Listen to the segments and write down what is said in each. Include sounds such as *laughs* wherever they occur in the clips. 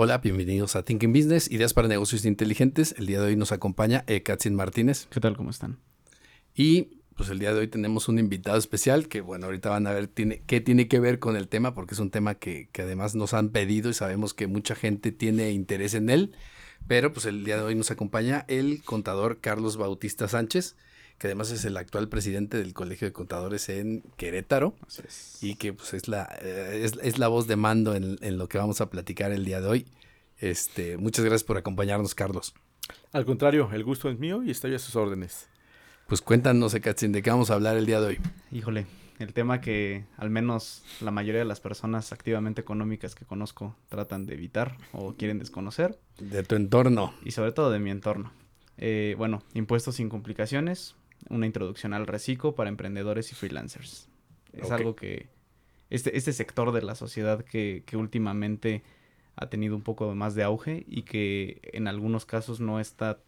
Hola, bienvenidos a Thinking Business, Ideas para Negocios Inteligentes. El día de hoy nos acompaña eh, Katsin Martínez. ¿Qué tal? ¿Cómo están? Y pues el día de hoy tenemos un invitado especial que, bueno, ahorita van a ver tiene, qué tiene que ver con el tema, porque es un tema que, que además nos han pedido y sabemos que mucha gente tiene interés en él. Pero pues el día de hoy nos acompaña el contador Carlos Bautista Sánchez, que además es el actual presidente del Colegio de Contadores en Querétaro. Así es. Y que pues es la, eh, es, es la voz de mando en, en lo que vamos a platicar el día de hoy. Este, muchas gracias por acompañarnos, Carlos. Al contrario, el gusto es mío y estoy a sus órdenes. Pues cuéntanos, Ekatzin, de qué vamos a hablar el día de hoy. Híjole, el tema que al menos la mayoría de las personas activamente económicas que conozco tratan de evitar o quieren desconocer. De tu entorno. Y sobre todo de mi entorno. Eh, bueno, impuestos sin complicaciones, una introducción al reciclo para emprendedores y freelancers. Es algo que este, este sector de la sociedad que, que últimamente ha tenido un poco más de auge y que en algunos casos no está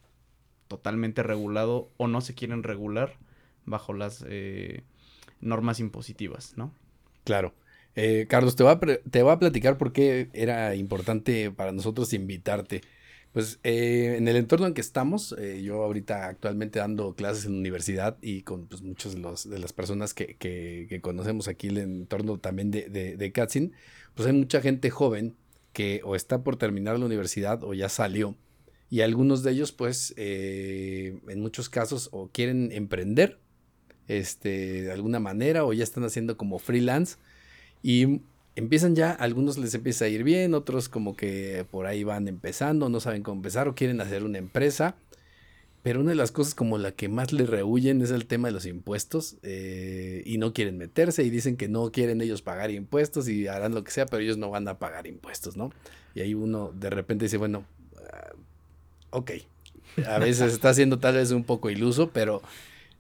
totalmente regulado o no se quieren regular bajo las eh, normas impositivas, ¿no? Claro. Eh, Carlos, te voy, a te voy a platicar por qué era importante para nosotros invitarte. Pues eh, en el entorno en que estamos, eh, yo ahorita actualmente dando clases en universidad y con pues, muchas de, de las personas que, conocemos aquí el entorno también de, de, de Katzin, pues hay mucha gente joven que o está por terminar la universidad o ya salió. Y algunos de ellos, pues, eh, en muchos casos, o quieren emprender este, de alguna manera, o ya están haciendo como freelance. Y empiezan ya, algunos les empieza a ir bien, otros como que por ahí van empezando, no saben cómo empezar, o quieren hacer una empresa. Pero una de las cosas como la que más le rehuyen es el tema de los impuestos eh, y no quieren meterse y dicen que no quieren ellos pagar impuestos y harán lo que sea, pero ellos no van a pagar impuestos, ¿no? Y ahí uno de repente dice, bueno, ah, ok, a veces está siendo tal vez un poco iluso, pero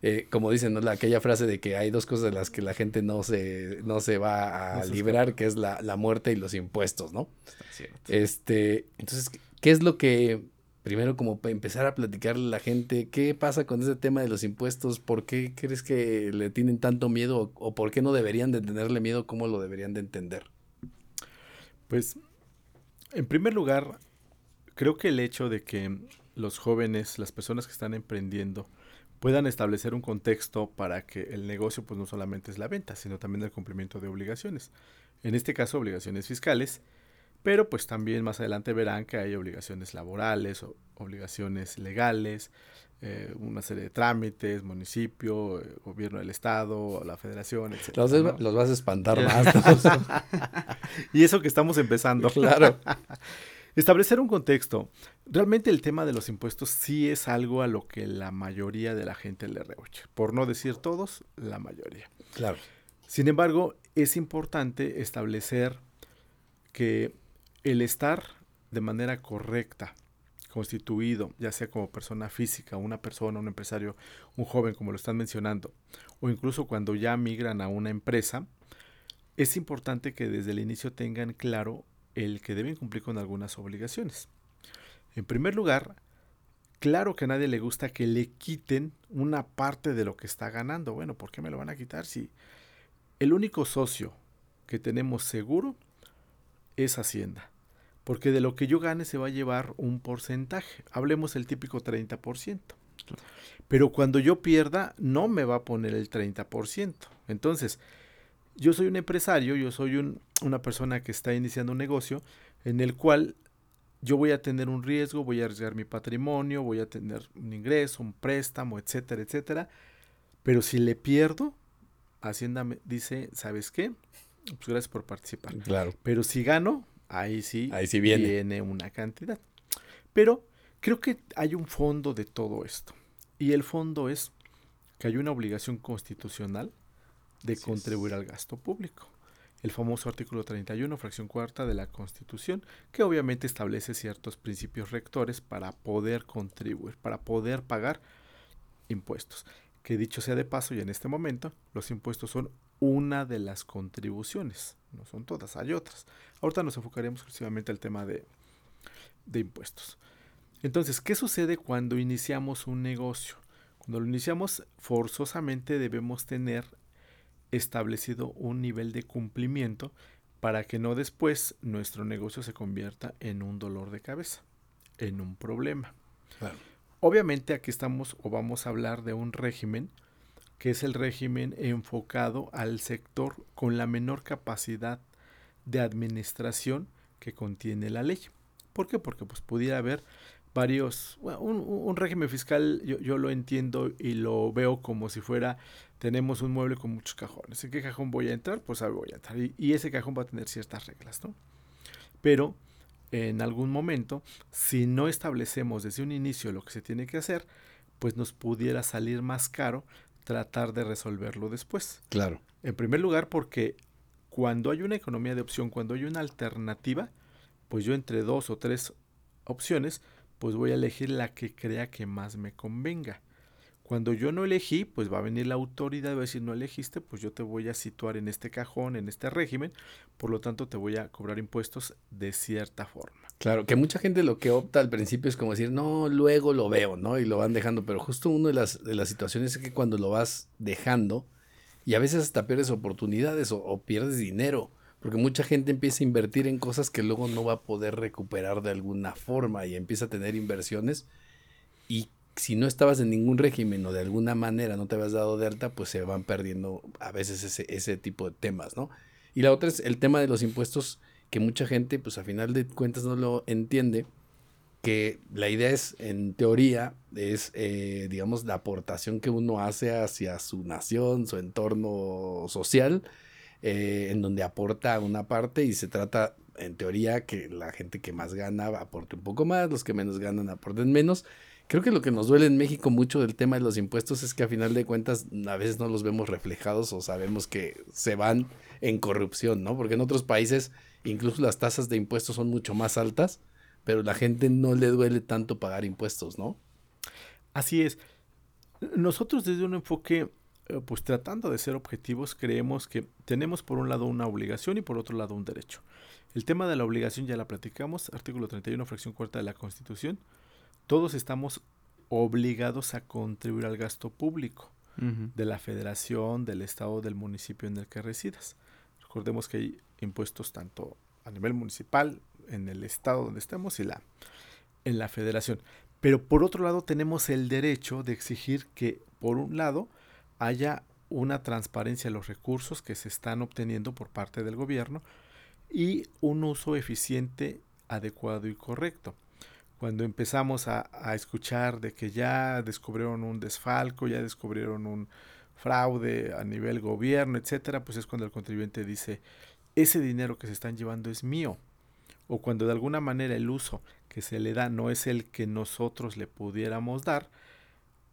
eh, como dicen, ¿no? La- aquella frase de que hay dos cosas de las que la gente no se, no se va a librar, que es la, la muerte y los impuestos, ¿no? Este, entonces, ¿qué es lo que, primero como para empezar a platicarle a la gente, qué pasa con ese tema de los impuestos? ¿Por qué crees que le tienen tanto miedo o, o por qué no deberían de tenerle miedo? ¿Cómo lo deberían de entender? Pues, en primer lugar, creo que el hecho de que los jóvenes, las personas que están emprendiendo, puedan establecer un contexto para que el negocio pues no solamente es la venta, sino también el cumplimiento de obligaciones. En este caso, obligaciones fiscales, pero pues también más adelante verán que hay obligaciones laborales, o obligaciones legales, eh, una serie de trámites, municipio, eh, gobierno del estado, la federación, etc. Los, ¿no? los vas a espantar *laughs* más. ¿no? Y eso que estamos empezando. claro. *laughs* Establecer un contexto. Realmente el tema de los impuestos sí es algo a lo que la mayoría de la gente le rehuye. Por no decir todos, la mayoría. Claro. Sin embargo, es importante establecer que el estar de manera correcta, constituido, ya sea como persona física, una persona, un empresario, un joven, como lo están mencionando, o incluso cuando ya migran a una empresa, es importante que desde el inicio tengan claro el que deben cumplir con algunas obligaciones. En primer lugar, claro que a nadie le gusta que le quiten una parte de lo que está ganando. Bueno, ¿por qué me lo van a quitar si el único socio que tenemos seguro es Hacienda? Porque de lo que yo gane se va a llevar un porcentaje. Hablemos el típico 30%. Pero cuando yo pierda, no me va a poner el 30%. Entonces, yo soy un empresario, yo soy un- una persona que está iniciando un negocio en el cual yo voy a tener un riesgo, voy a arriesgar mi patrimonio, voy a tener un ingreso, un préstamo, etcétera, etcétera. Pero si le pierdo, Hacienda me dice, ¿sabes qué? Pues gracias por participar. Claro. Pero si gano, ahí sí, Ahí sí viene. una cantidad. Pero creo que hay un fondo de todo esto. Y el fondo es que hay una obligación constitucional de Así es. contribuir al gasto público. el famoso artículo 31, fracción cuarta de la Constitución, que obviamente establece ciertos principios rectores para poder contribuir, para poder pagar impuestos. Que dicho sea de paso, y en este momento, los impuestos son una de las contribuciones, no son todas, hay otras. Ahorita nos enfocaremos exclusivamente al tema de, de impuestos. Entonces, ¿qué sucede cuando iniciamos un negocio? Cuando lo iniciamos, forzosamente debemos tener establecido un nivel de cumplimiento para que no después nuestro negocio se convierta en un dolor de cabeza, en un problema. Obviamente aquí estamos o vamos a hablar de un régimen que es el régimen enfocado al sector con la menor capacidad de administración que contiene la ley. ¿Por qué? Porque pues pudiera haber varios, un, régimen fiscal yo, yo, lo entiendo y lo veo como si fuera, tenemos un mueble con muchos cajones. ¿En qué cajón voy a entrar? Pues ahí voy a entrar. Y, y, ese cajón va a tener ciertas reglas, ¿no? Pero en algún momento, si no establecemos desde un inicio lo que se tiene que hacer, pues nos pudiera salir más caro tratar de resolverlo después. Claro. En primer lugar, porque cuando hay una economía de opción, cuando hay una alternativa, pues yo entre dos o tres opciones, pues voy a elegir la que crea que más me convenga. Cuando yo no elegí, pues va a venir la autoridad y va a decir, no elegiste, pues yo te voy a situar en este cajón, en este régimen, por lo tanto te voy a cobrar impuestos de cierta forma. Claro, que mucha gente lo que opta al principio es como decir, no, luego lo veo, ¿no? Y lo van dejando, pero justo una de las, de las situaciones es que cuando lo vas dejando, y a veces hasta pierdes oportunidades o pierdes dinero, porque mucha gente empieza a invertir en cosas que luego no va a poder recuperar de alguna forma y empieza a tener inversiones y si no estabas en ningún régimen o de alguna manera no te habías dado de alta, pues se van perdiendo a veces ese, ese tipo de temas, ¿no? Y la otra es el tema de los impuestos que mucha gente pues a final de cuentas no lo entiende, que la idea es, en teoría, es, eh, digamos, la aportación que uno hace hacia su nación, su entorno social, eh, en donde aporta una parte y se trata, en teoría, que la gente que más gana aporte un poco más, los que menos ganan aporten menos. Creo que lo que nos duele en México mucho del tema de los impuestos es que a final de cuentas a veces no los vemos reflejados o sabemos que se van en corrupción, ¿no? Porque en otros países incluso las tasas de impuestos son mucho más altas, pero la gente no le duele tanto pagar impuestos, ¿no? Así es. Nosotros desde un enfoque pues tratando de ser objetivos, creemos que tenemos por un lado una obligación y por otro lado un derecho. El tema de la obligación ya la platicamos, artículo 31, fracción cuarta de la Constitución. Todos estamos obligados a contribuir al gasto público de la federación, del estado, del municipio en el que residas. Recordemos que hay impuestos tanto a nivel municipal, en el estado donde estemos y la, en la federación. Pero por otro lado tenemos el derecho de exigir que, por un lado, haya una transparencia de los recursos que se están obteniendo por parte del gobierno y un uso eficiente, adecuado y correcto. Cuando empezamos a, escuchar de que ya descubrieron un desfalco, ya descubrieron un fraude a nivel gobierno, etcétera, pues es cuando el contribuyente dice, ese dinero que se están llevando es mío. O cuando de alguna manera el uso que se le da no es el que nosotros le pudiéramos dar,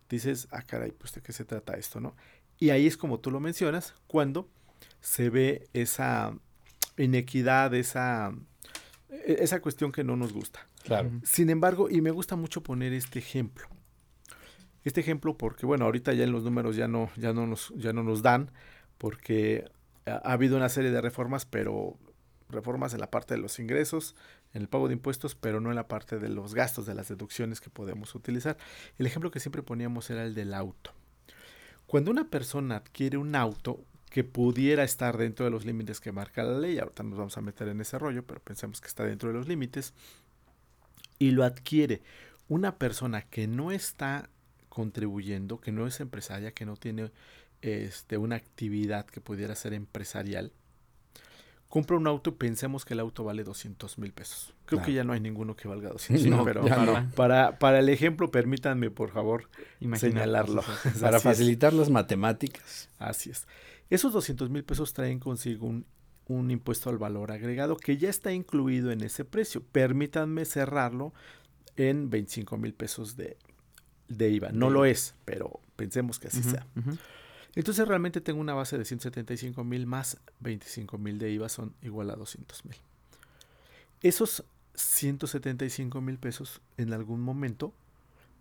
dices, ah, caray, pues de qué se trata esto, ¿no? Y ahí es como tú lo mencionas, cuando se ve esa inequidad, esa, e, esa cuestión que no nos gusta. Claro. Sin embargo, y me gusta mucho poner este ejemplo. Este ejemplo porque, bueno, ahorita ya en los números ya no, ya no, nos, ya no nos dan, porque ha, ha habido una serie de reformas, pero reformas en la parte de los ingresos, en el pago de impuestos, pero no en la parte de los gastos, de las deducciones que podemos utilizar. El ejemplo que siempre poníamos era el del auto. Cuando una persona adquiere un auto que pudiera estar dentro de los límites que marca la ley, ahorita nos vamos a meter en ese rollo, pero pensemos que está dentro de los límites, y lo adquiere una persona que no está contribuyendo, que no es empresaria, que no tiene este, una actividad que pudiera ser empresarial, compra un auto y pensemos que el auto vale 200 mil pesos. Creo que ya no hay ninguno que valga *laughs* 200 mil, pero para, para, el ejemplo, permítanme, por favor, señalarlo. *laughs* Para facilitar las matemáticas. Así es. Esos 200 mil pesos traen consigo un, un impuesto al valor agregado que ya está incluido en ese precio. Permítanme cerrarlo en 25 mil pesos de, de IVA. No lo es, pero pensemos que así sea. Entonces realmente tengo una base de 175 mil más 25 mil de IVA son igual a 200 mil. Esos 175 mil pesos en algún momento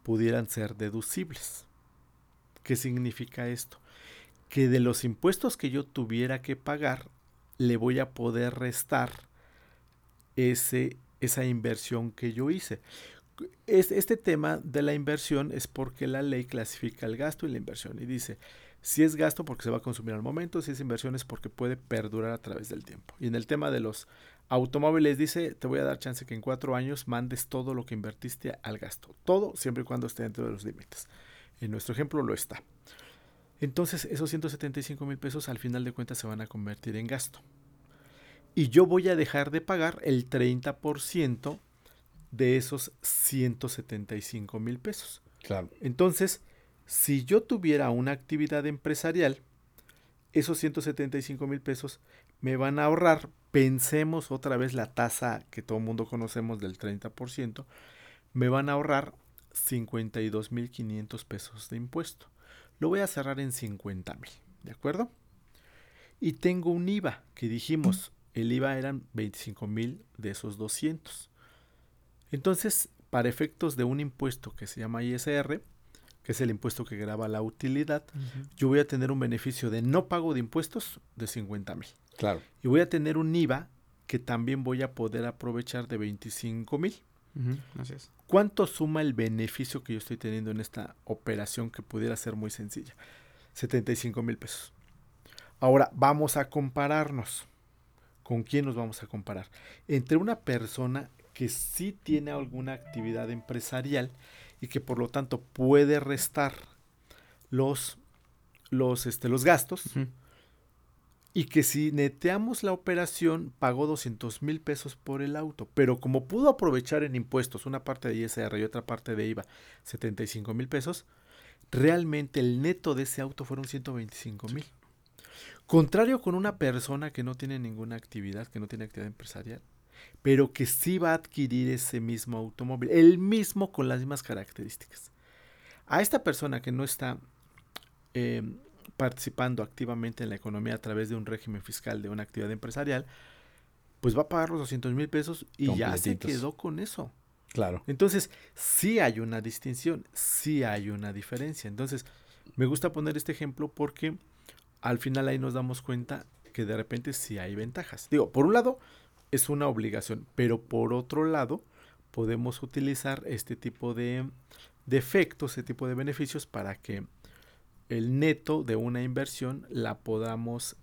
pudieran ser deducibles. ¿Qué significa esto? Que de los impuestos que yo tuviera que pagar, le voy a poder restar ese, esa inversión que yo hice. Este tema de la inversión es porque la ley clasifica el gasto y la inversión y dice, si es gasto porque se va a consumir al momento, si es inversión es porque puede perdurar a través del tiempo. Y en el tema de los automóviles dice, te voy a dar chance que en cuatro años mandes todo lo que invertiste al gasto. Todo siempre y cuando esté dentro de los límites. En nuestro ejemplo lo está. Entonces esos 175 mil pesos al final de cuentas se van a convertir en gasto. Y yo voy a dejar de pagar el 30% de esos 175 mil pesos. Claro. Entonces, si yo tuviera una actividad empresarial, esos 175 mil pesos me van a ahorrar, pensemos otra vez la tasa que todo el mundo conocemos del 30%, me van a ahorrar 52 mil 500 pesos de impuesto. Lo voy a cerrar en 50 mil, ¿de acuerdo? Y tengo un IVA, que dijimos, el IVA eran 25 mil de esos 200. Entonces, para efectos de un impuesto que se llama ISR, que es el impuesto que graba la utilidad, yo voy a tener un beneficio de no pago de impuestos de 50 mil. Claro. Y voy a tener un IVA que también voy a poder aprovechar de 25 mil. Así es. ¿Cuánto suma el beneficio que yo estoy teniendo en esta operación que pudiera ser muy sencilla? 75 mil pesos. Ahora vamos a compararnos. ¿Con quién nos vamos a comparar? Entre una persona que sí tiene alguna actividad empresarial y que por lo tanto puede restar los, los, este, los gastos. Y que si neteamos la operación pagó 200 mil pesos por el auto, pero como pudo aprovechar en impuestos una parte de ISR y otra parte de IVA 75 mil pesos, realmente el neto de ese auto fueron 125 mil. Contrario con una persona que no tiene ninguna actividad, que no tiene actividad empresarial, pero que sí va a adquirir ese mismo automóvil, el mismo con las mismas características. A esta persona que no está eh, participando activamente en la economía a través de un régimen fiscal de una actividad empresarial, pues va a pagar los 200 mil pesos y ya se quedó con eso. Claro. Entonces, sí hay una distinción, sí hay una diferencia. Entonces, me gusta poner este ejemplo porque al final ahí nos damos cuenta que de repente sí hay ventajas. Digo, por un lado, es una obligación, pero por otro lado, podemos utilizar este tipo de, de efectos, este tipo de beneficios para que el neto de una inversión la podamos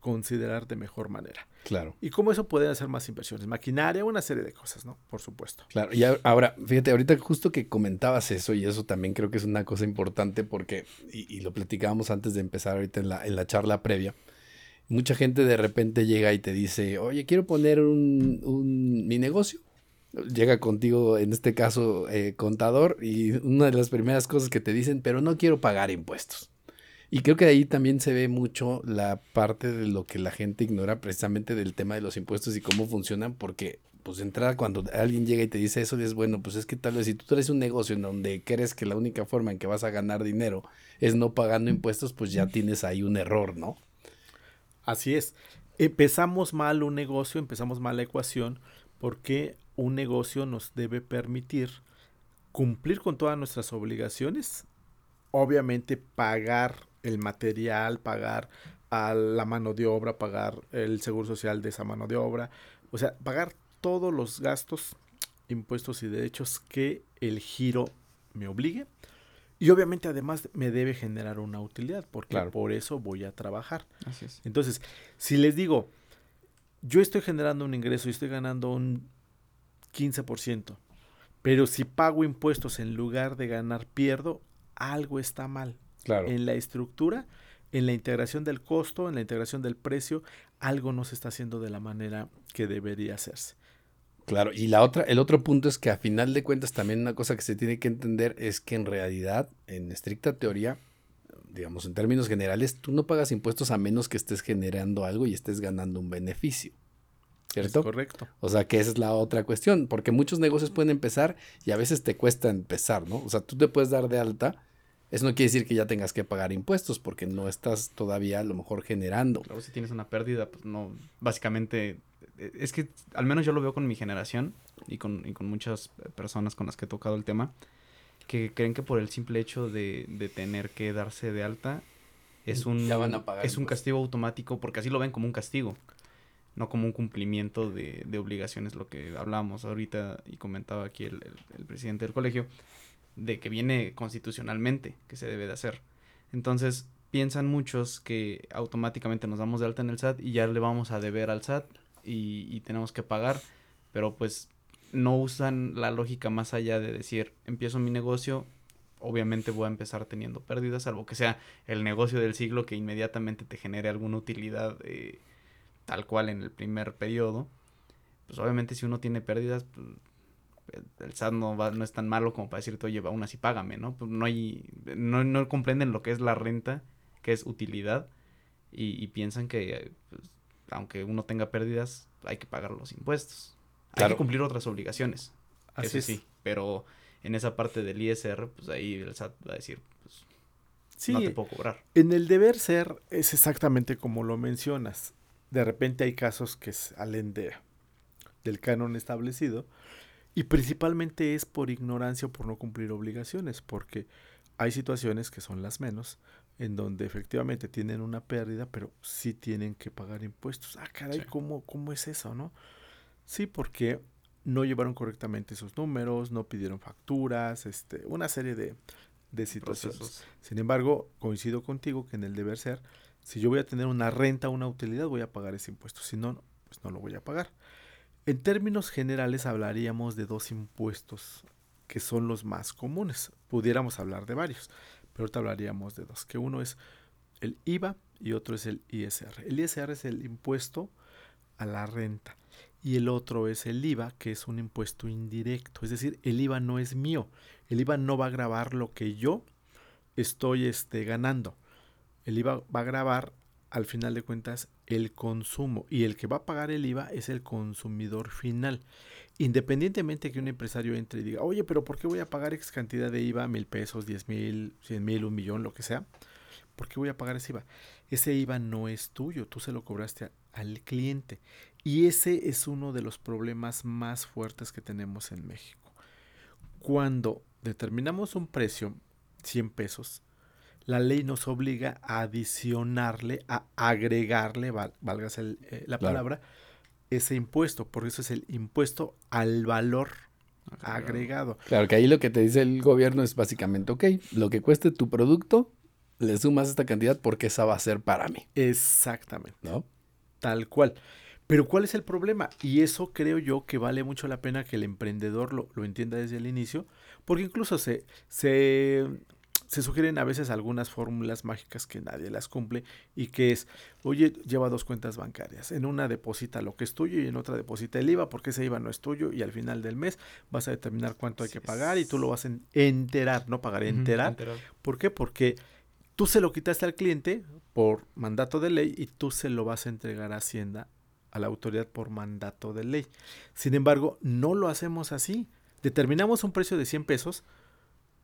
considerar de mejor manera. Claro. Y cómo eso puede hacer más inversiones, maquinaria, una serie de cosas, ¿no? Por supuesto. Claro, y ahora, fíjate, ahorita justo que comentabas eso, y eso también creo que es una cosa importante porque, y, lo platicábamos antes de empezar ahorita en la, en la charla previa, mucha gente de repente llega y te dice, oye, quiero poner un, un mi negocio. Llega contigo, en este caso, eh, contador, y una de las primeras cosas que te dicen, pero no quiero pagar impuestos. Y creo que ahí también se ve mucho la parte de lo que la gente ignora precisamente del tema de los impuestos y cómo funcionan, porque pues de entrada cuando alguien llega y te dice eso, es bueno, pues es que tal vez si tú traes un negocio en donde crees que la única forma en que vas a ganar dinero es no pagando impuestos, pues ya tienes ahí un error, ¿no? Así es. Empezamos mal un negocio, empezamos mal la ecuación, porque un negocio nos debe permitir cumplir con todas nuestras obligaciones, obviamente pagar el material, pagar a la mano de obra, pagar el seguro social de esa mano de obra, o sea, pagar todos los gastos, impuestos y derechos que el giro me obligue y obviamente además me debe generar una utilidad, porque por eso voy a trabajar. Así es. Entonces, si les digo, yo estoy generando un ingreso y estoy ganando un 15%, pero si pago impuestos en lugar de ganar pierdo, algo está mal. Claro. En la estructura, en la integración del costo, en la integración del precio, algo no se está haciendo de la manera que debería hacerse. Claro, y la otra, el otro punto es que a final de cuentas también una cosa que se tiene que entender es que en realidad, en estricta teoría, digamos en términos generales, tú no pagas impuestos a menos que estés generando algo y estés ganando un beneficio. ¿Cierto? Es correcto. O sea, que esa es la otra cuestión, porque muchos negocios pueden empezar y a veces te cuesta empezar, ¿no? O sea, tú te puedes dar de alta Eso no quiere decir que ya tengas que pagar impuestos porque no estás todavía a lo mejor generando. Claro, si tienes una pérdida, pues no, básicamente, es que al menos yo lo veo con mi generación y con, y con muchas personas con las que he tocado el tema, que creen que por el simple hecho de, de tener que darse de alta es un, Ya van a pagar es un castigo automático, porque así lo ven como un castigo, no como un cumplimiento de, de obligaciones, lo que hablábamos ahorita y comentaba aquí el, el- el presidente del colegio, de que viene constitucionalmente, que se debe de hacer. Entonces, piensan muchos que automáticamente nos damos de alta en el SAT y ya le vamos a deber al SAT y, tenemos que pagar, pero pues no usan la lógica más allá de decir, empiezo mi negocio, obviamente voy a empezar teniendo pérdidas, salvo que sea el negocio del siglo que inmediatamente te genere alguna utilidad eh, tal cual en el primer periodo. Pues obviamente si uno tiene pérdidas, pues, el- SAT no, va, no es tan malo como para decirte, oye, aún así págame, ¿no? Pues no hay, no, no comprenden lo que es la renta, que es utilidad, y, piensan que pues, aunque uno tenga pérdidas, hay que pagar los impuestos. Hay que cumplir otras obligaciones. Así eso es. sí, pero en esa parte del ISR, pues ahí el SAT va a decir, pues Sí, no te puedo cobrar. En el deber ser es exactamente como lo mencionas. De repente hay casos que salen de, del canon establecido y principalmente es por ignorancia o por no cumplir obligaciones, porque hay situaciones que son las menos, en donde efectivamente tienen una pérdida, pero sí tienen que pagar impuestos. Ah, caray, Sí. ¿cómo, ¿cómo es eso, no? Sí, porque no llevaron correctamente sus números, no pidieron facturas, este, una serie de, de situaciones. Procesos. Sin embargo, coincido contigo que en el deber ser, si yo voy a tener una renta, una utilidad, voy a pagar ese impuesto. Si no, pues no lo voy a pagar. En términos generales hablaríamos de dos impuestos que son los más comunes. Pudiéramos hablar de varios, pero ahorita hablaríamos de dos, que uno es el IVA y otro es el ISR. El ISR es el impuesto a la renta y el otro es el IVA, que es un impuesto indirecto. Es decir, el IVA no es mío. El IVA no va a grabar lo que yo estoy este, ganando. El IVA va a grabar, al final de cuentas, el consumo. Y el que va a pagar el IVA es el consumidor final. Independientemente que un empresario entre y diga, oye, pero ¿por qué voy a pagar X cantidad de IVA? Mil pesos, diez mil, cien mil, un millón, lo que sea. ¿Por qué voy a pagar ese IVA? Ese IVA no es tuyo, tú se lo cobraste a- al cliente. Y ese es uno de los problemas más fuertes que tenemos en México. Cuando determinamos un precio, 100 pesos, la ley nos obliga a adicionarle, a agregarle, val- el- eh, la Claro. Ese impuesto. Por eso es el impuesto al valor agregado. Claro que ahí lo que te dice el gobierno es básicamente, ok, lo que cueste tu producto, le sumas esta cantidad porque esa va a ser para mí, Exactamente. ¿no? Tal cual. Pero ¿cuál es el problema? Y eso creo yo que vale mucho la pena que el emprendedor lo, lo entienda desde el inicio, porque incluso se, se, se sugieren a veces algunas fórmulas mágicas que nadie las cumple y que es, oye, lleva dos cuentas bancarias, en una deposita lo que es tuyo y en otra deposita el IVA, porque ese IVA no es tuyo y al final del mes vas a determinar cuánto hay que pagar y tú lo vas a en- enterar, no pagar, enterar. ¿Por qué? Porque tú se lo quitaste al cliente por mandato de ley y tú se lo vas a entregar a Hacienda, a la autoridad por mandato de ley. Sin embargo, no lo hacemos así. Determinamos un precio de 100 pesos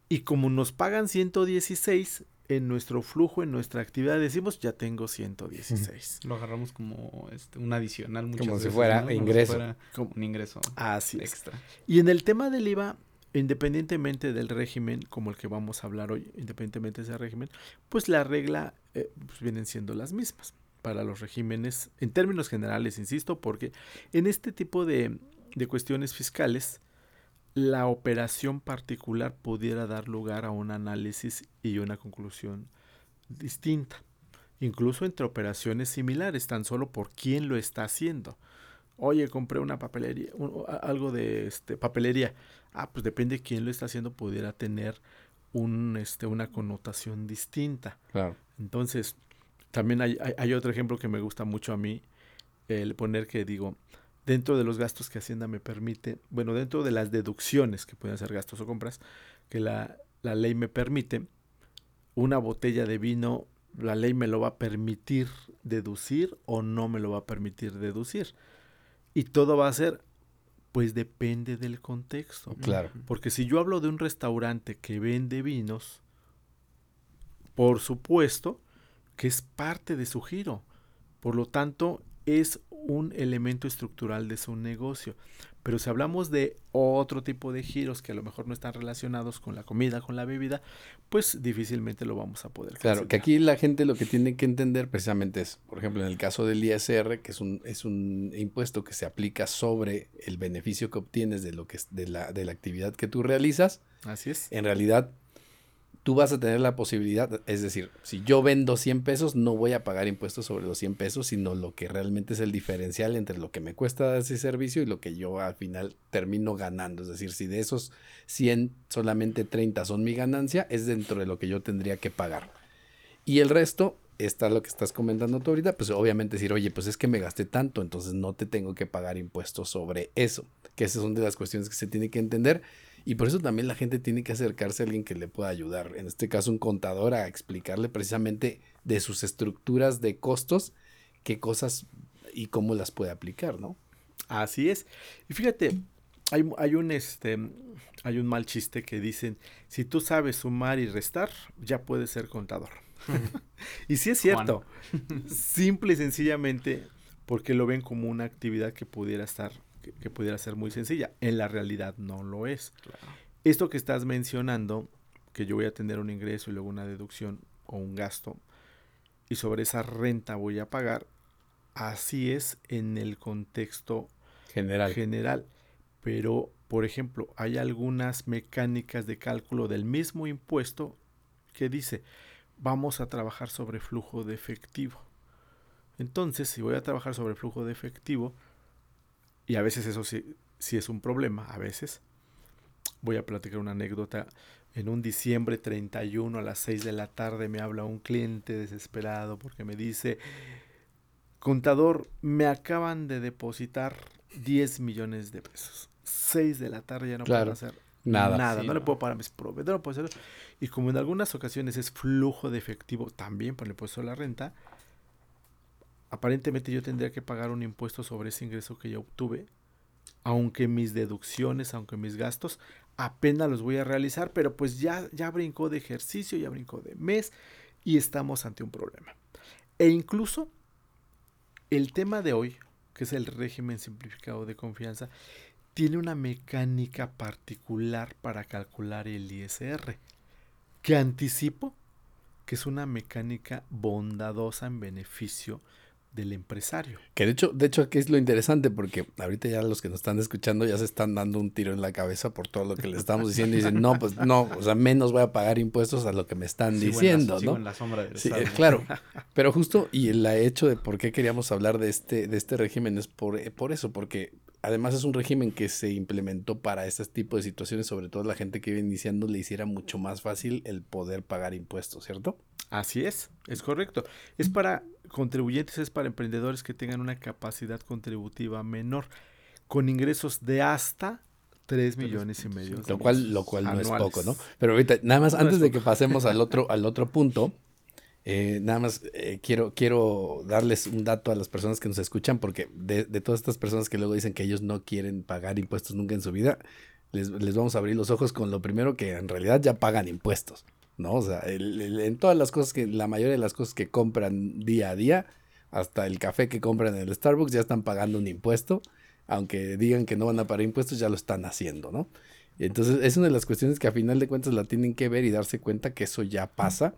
y como nos pagan 116 en nuestro flujo, en nuestra actividad, decimos ya tengo 116. Lo agarramos como este, un adicional muchas Como si veces, fuera ¿no? Como si ingreso. fuera Como- un ingreso Así es. extra. Y en el tema del IVA, independientemente del régimen, como el que vamos a hablar hoy, independientemente de ese régimen, pues la regla eh, pues vienen siendo las mismas para los regímenes, en términos generales, insisto, porque en este tipo de, de cuestiones fiscales, la operación particular pudiera dar lugar a un análisis y una conclusión distinta, incluso entre operaciones similares, tan solo por quién lo está haciendo. Oye, compré una papelería, un- algo de este, papelería. Ah, pues depende de quién lo está haciendo, pudiera tener un, este, una connotación distinta. Claro. Entonces, también hay, hay- hay otro ejemplo que me gusta mucho a mí, el poner que digo, dentro de los gastos que Hacienda me permite, bueno, dentro de las deducciones que pueden ser gastos o compras, que la, la ley me permite, una botella de vino, la ley me lo va a permitir deducir o no me lo va a permitir deducir. Y todo va a ser, pues depende del contexto. Claro. Porque si yo hablo de un restaurante que vende vinos, Por supuesto que es parte de su giro. Por lo tanto, es un elemento estructural de su negocio. Pero si hablamos de otro tipo de giros que a lo mejor no están relacionados con la comida, con la bebida, pues difícilmente lo vamos a poder. Claro, que aquí la gente lo que tiene que entender precisamente es, por ejemplo, en el caso del ISR, que es un, es un impuesto que se aplica sobre el beneficio que obtienes de lo que es de la, de la actividad que tú realizas. Así es. En realidad, tú vas a tener la posibilidad, es decir, si yo vendo 100 pesos, no voy a pagar impuestos sobre los 100 pesos, sino lo que realmente es el diferencial entre lo que me cuesta ese servicio y lo que yo al final termino ganando. Es decir, si de esos 100 solamente 30 son mi ganancia, es dentro de lo que yo tendría que pagar. Y el resto está lo que estás comentando tú ahorita, pues obviamente decir, oye, pues es que me gasté tanto, entonces no te tengo que pagar impuestos sobre eso, que esas son de las cuestiones que se tiene que entender y por eso también la gente tiene que acercarse a alguien que le pueda ayudar, en este caso un contador, a explicarle precisamente de sus estructuras de costos, qué cosas y cómo las puede aplicar, ¿no? Así es. Y fíjate, hay, hay, un este hay un mal chiste que dicen, si tú sabes sumar y restar, ya puedes ser contador. *laughs* y sí es cierto. Simple y sencillamente porque lo ven como una actividad que pudiera estar que, pudiera ser muy sencilla. En la realidad no lo es. Esto que estás mencionando, que yo voy a tener un ingreso y luego una deducción o un gasto, y sobre esa renta voy a pagar, así es en el contexto general. general. Pero, por ejemplo, hay algunas mecánicas de cálculo del mismo impuesto que dice, vamos a trabajar sobre flujo de efectivo. Entonces, si voy a trabajar sobre flujo de efectivo, y a veces eso sí, sí es un problema, a veces. Voy a platicar una anécdota. En un diciembre 31 a las 6 de la tarde me habla un cliente desesperado porque me dice, contador, me acaban de depositar 10 millones de pesos. 6 de la tarde ya no puedo hacer nada. Nada, no, le puedo pagar a mis proveedores, no puedo hacer. Y como en algunas ocasiones es flujo de efectivo también por el impuesto a la renta, aparentemente yo tendría que pagar un impuesto sobre ese ingreso que yo obtuve, aunque mis deducciones, aunque mis gastos apenas los voy a realizar, pero pues ya, ya brincó de ejercicio, ya brincó de mes y estamos ante un problema. E incluso el tema de hoy, que es el régimen simplificado de confianza, tiene una mecánica particular para calcular el ISR, que anticipo que es una mecánica bondadosa en beneficio del empresario. Que de hecho, de hecho aquí es lo interesante porque ahorita ya los que nos están escuchando ya se están dando un tiro en la cabeza por todo lo que les estamos diciendo y dicen, no, pues no, o sea, menos voy a pagar impuestos a lo que me están diciendo, ¿no? En la sombra sí, eh, claro. *laughs* Pero justo, y el hecho de por qué queríamos hablar de este, de este régimen es por, eh, por eso, porque además es un régimen que se implementó para este tipo de situaciones, sobre todo la gente que iba iniciando le hiciera mucho más fácil el poder pagar impuestos, ¿cierto? Así es, es correcto. Es para contribuyentes, es para emprendedores que tengan una capacidad contributiva menor, con ingresos de hasta 3 millones y medio. Lo cual, lo cual no es poco, ¿no? Pero ahorita, nada más, antes de que pasemos al otro, al otro punto, eh, nada más eh, quiero, quiero darles un dato a las personas que nos escuchan, porque de, todas estas personas que luego dicen que ellos no quieren pagar impuestos nunca en su vida, les, les vamos a abrir los ojos con lo primero que en realidad ya pagan impuestos. ¿no? O sea, en todas las cosas que, la mayoría de las cosas que compran día a día, hasta el café que compran en el Starbucks ya están pagando un impuesto, aunque digan que no van a pagar impuestos, ya lo están haciendo, ¿no? Entonces, es una de las cuestiones que a final de cuentas la tienen que ver y darse cuenta que eso ya pasa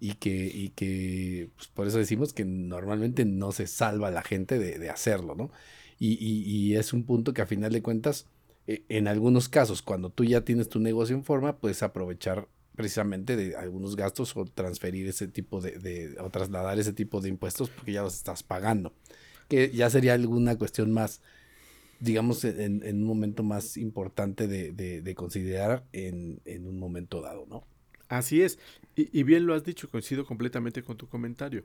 y que, y que pues, por eso decimos que normalmente no se salva la gente de, hacerlo, ¿no? Y, y, es un punto que a final de cuentas, eh, en algunos casos, cuando tú ya tienes tu negocio en forma, puedes aprovechar precisamente de algunos gastos o transferir ese tipo de, o trasladar ese tipo de impuestos porque ya los estás pagando. Que ya sería alguna cuestión más, digamos, en, un momento más importante de, considerar en, en, un momento dado, ¿no? Así es. Y, y, bien lo has dicho, coincido completamente con tu comentario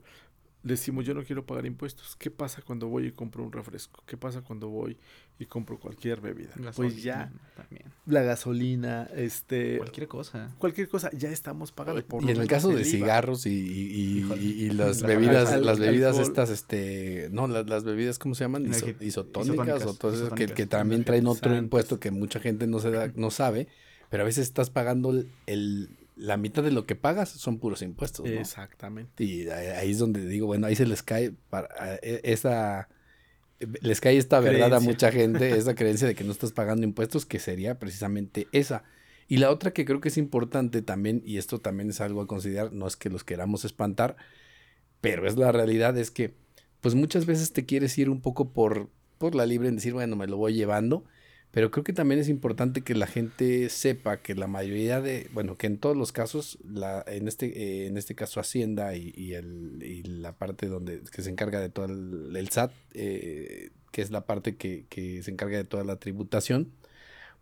decimos yo no quiero pagar impuestos. ¿Qué pasa cuando voy y compro un refresco? ¿Qué pasa cuando voy y compro cualquier bebida? pues ya también. la gasolina, este cualquier cosa. Cualquier cosa ya estamos pagando por Y en el caso de cigarros y, y, *laughs* las bebidas, las bebidas estas este, no, las, bebidas ¿cómo se llaman? isotónicas, o todo eso que, que, también traen otro impuesto que mucha gente no se da no sabe, pero a veces estás pagando el la mitad de lo que pagas son puros impuestos. ¿no? Exactamente. Y ahí es donde digo, bueno, ahí se les cae para e- esa les cae esta verdad a mucha gente, *laughs* esa creencia de que no estás pagando impuestos, que sería precisamente esa. Y la otra que creo que es importante también, y esto también es algo a considerar, no es que los queramos espantar, pero es la realidad, es que pues muchas veces te quieres ir un poco por, por la libre en decir, bueno, me lo voy llevando, pero creo que también es importante que la gente sepa que la mayoría de, bueno, que en todos los casos, la, en, este, eh, en este caso Hacienda y, y el, y la parte donde que se encarga de todo el, el SAT, eh, que es la parte que, que se encarga de toda la tributación,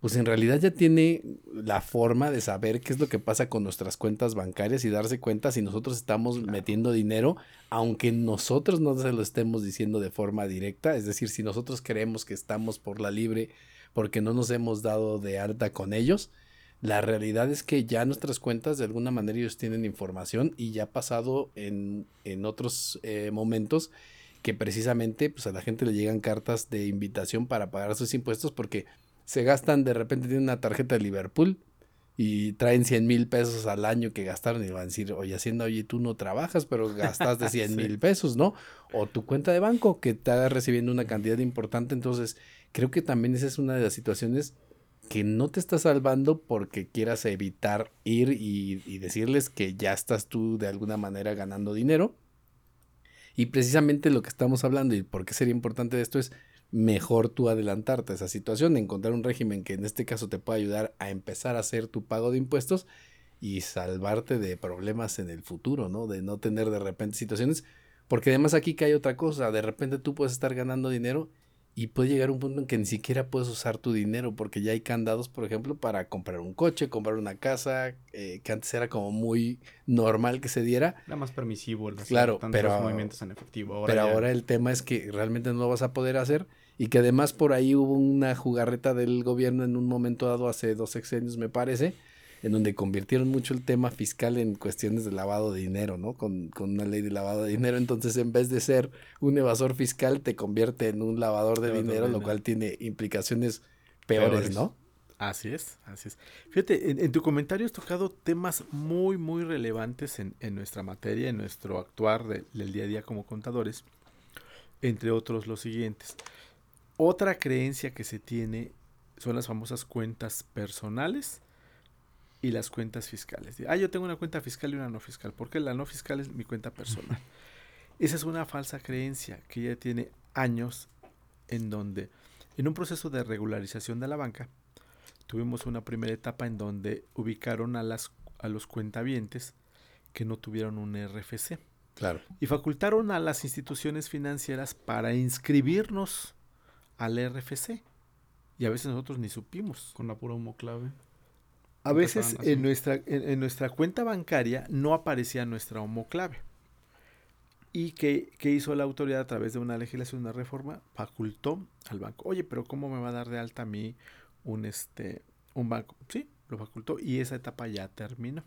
pues en realidad ya tiene la forma de saber qué es lo que pasa con nuestras cuentas bancarias y darse cuenta si nosotros estamos metiendo dinero, aunque nosotros no se lo estemos diciendo de forma directa, es decir, si nosotros creemos que estamos por la libre porque no nos hemos dado de alta con ellos, la realidad es que ya nuestras cuentas de alguna manera ellos tienen información y ya ha pasado en, en otros eh, momentos que precisamente pues a la gente le llegan cartas de invitación para pagar sus impuestos porque se gastan, de repente tienen una tarjeta de Liverpool y traen 100 mil pesos al año que gastaron y van a decir, oye, Hacienda, oye, tú no trabajas, pero gastaste 100 *laughs* mil pesos, ¿no? O tu cuenta de banco que está recibiendo una cantidad importante, entonces creo que también esa es una de las situaciones que no te está salvando porque quieras evitar ir y, decirles que ya estás tú de alguna manera ganando dinero. Y precisamente lo que estamos hablando y por qué sería importante esto es mejor tú adelantarte a esa situación, encontrar un régimen que en este caso te pueda ayudar a empezar a hacer tu pago de impuestos y salvarte de problemas en el futuro, ¿no? De no tener de repente situaciones, porque además aquí hay otra cosa, de repente tú puedes estar ganando dinero y puede llegar un punto en que ni siquiera puedes usar tu dinero porque ya hay candados, por ejemplo, para comprar un coche, comprar una casa, eh, que antes era como muy normal que se diera, Era más permisivo el Claro, tantos pero- movimientos en efectivo. Ahora pero ya- ahora el tema es que realmente no lo vas a poder hacer y que además por ahí hubo una jugarreta del gobierno en un momento dado hace dos sexenios me parece, en donde convirtieron mucho el tema fiscal en cuestiones de lavado de dinero, ¿no? Con, con una ley de lavado de dinero, entonces en vez de ser un evasor fiscal te convierte en un lavador de dinero, lo cual tiene implicaciones peores, Peores. ¿no? Así es, así es. Fíjate, en, en tu comentario has tocado temas muy, muy relevantes en, en nuestra materia, en nuestro actuar de- del día a día como contadores, entre otros los siguientes. Otra creencia que se tiene son las famosas cuentas personales y las cuentas fiscales. Ah, yo tengo una cuenta fiscal y una no fiscal. porque la no fiscal es mi cuenta personal? Esa es una falsa creencia que ya tiene años en donde, en un proceso de regularización de la banca, tuvimos una primera etapa en donde ubicaron a, las, a los cuentavientes que no tuvieron un RFC Claro. y facultaron a las instituciones financieras para inscribirnos al RFC. Y a veces nosotros ni supimos. Con la pura homoclave. A veces en nuestra, en, en nuestra cuenta bancaria no aparecía nuestra homoclave. ¿Y qué, qué hizo la autoridad a través de una legislación, una reforma? Facultó al banco. Oye, pero ¿cómo me va a dar de alta a mí un, este, un banco? Sí, lo facultó y esa etapa ya terminó.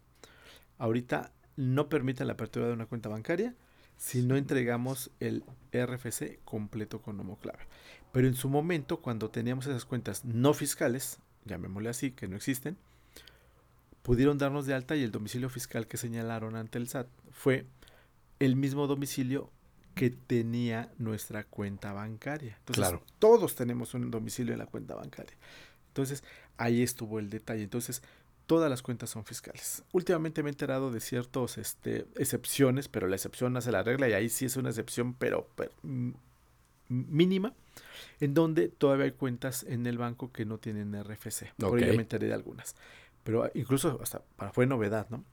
Ahorita no permite la apertura de una cuenta bancaria si no entregamos el RFC completo con homoclave. Pero en su momento, cuando teníamos esas cuentas no fiscales, llamémosle así, que no existen, pudieron darnos de alta y el domicilio fiscal que señalaron ante el SAT fue el mismo domicilio que tenía nuestra cuenta bancaria. Entonces, Claro. todos tenemos un domicilio en la cuenta bancaria. Entonces, ahí estuvo el detalle. Entonces, todas las cuentas son fiscales. Últimamente me he enterado de ciertas este, excepciones, pero la excepción hace la regla y ahí sí es una excepción, pero, pero, mm, mínima, en donde todavía hay cuentas en el banco que no tienen RFC. Por ello me enteré de algunas. Pero ah, incluso hasta para, fue novedad, ¿no?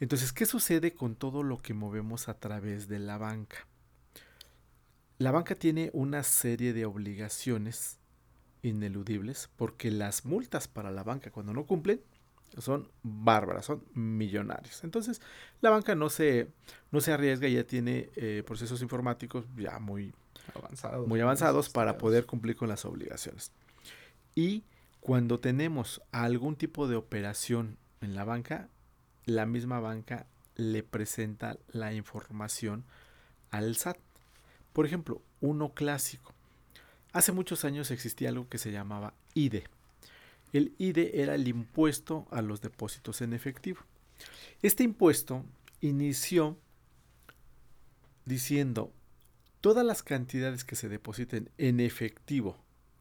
Entonces, ¿qué sucede con todo lo que movemos a través de la banca? La banca tiene una serie de obligaciones ineludibles porque las multas para la banca cuando no cumplen son bárbaras, son millonarias. Entonces, la banca no se, no se arriesga y ya tiene eh, procesos informáticos ya muy, Avanzados. muy avanzados para poder cumplir con las obligaciones. Y cuando tenemos algún tipo de operación en la banca, la misma banca le presenta la información al SAT. Por ejemplo, uno clásico. Hace muchos años existía algo que se llamaba IDE. El IDE era el impuesto a los depósitos en efectivo. Este impuesto inició diciendo todas las cantidades que se depositen en efectivo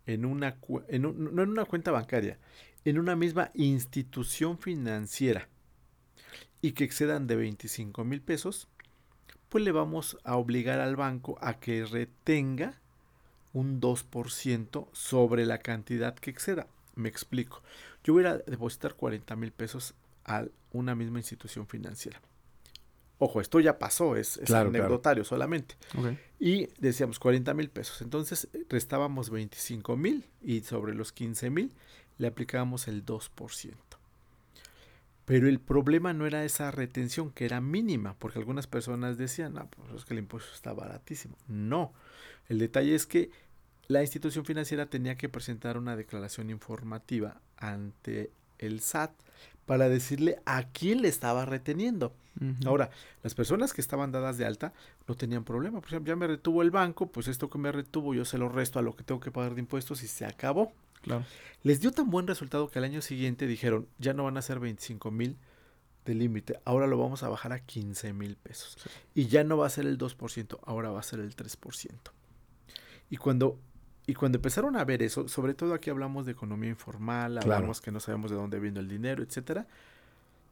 en una en no en una cuenta bancaria, en una misma institución financiera y que excedan de 25 mil pesos, pues le vamos a obligar al banco a que retenga un 2% sobre la cantidad que exceda. Me explico. Yo voy a depositar 40 mil pesos a una misma institución financiera. Ojo, esto ya pasó, es, anecdotario solamente. Y decíamos 40 mil pesos. Entonces restábamos 25 mil y sobre los 15 mil le aplicábamos el 2%. Pero el problema no era esa retención, que era mínima, porque algunas personas decían, no, pues es que el impuesto está baratísimo. No, el detalle es que la institución financiera tenía que presentar una declaración informativa ante el SAT para decirle a quién le estaba reteniendo. Ahora, las personas que estaban dadas de alta no tenían problema. Por ejemplo, ya me retuvo el banco, pues esto que me retuvo yo se lo resto a lo que tengo que pagar de impuestos y se acabó. Les dio tan buen resultado que al año siguiente dijeron, ya no van a ser 25 mil de límite, ahora lo vamos a bajar a 15 mil pesos. Y ya no va a ser el 2%, ahora va a ser el 3%. Y cuando, y cuando empezaron a ver eso, sobre todo aquí hablamos de economía informal, hablamos que no sabemos de dónde vino el dinero, etcétera,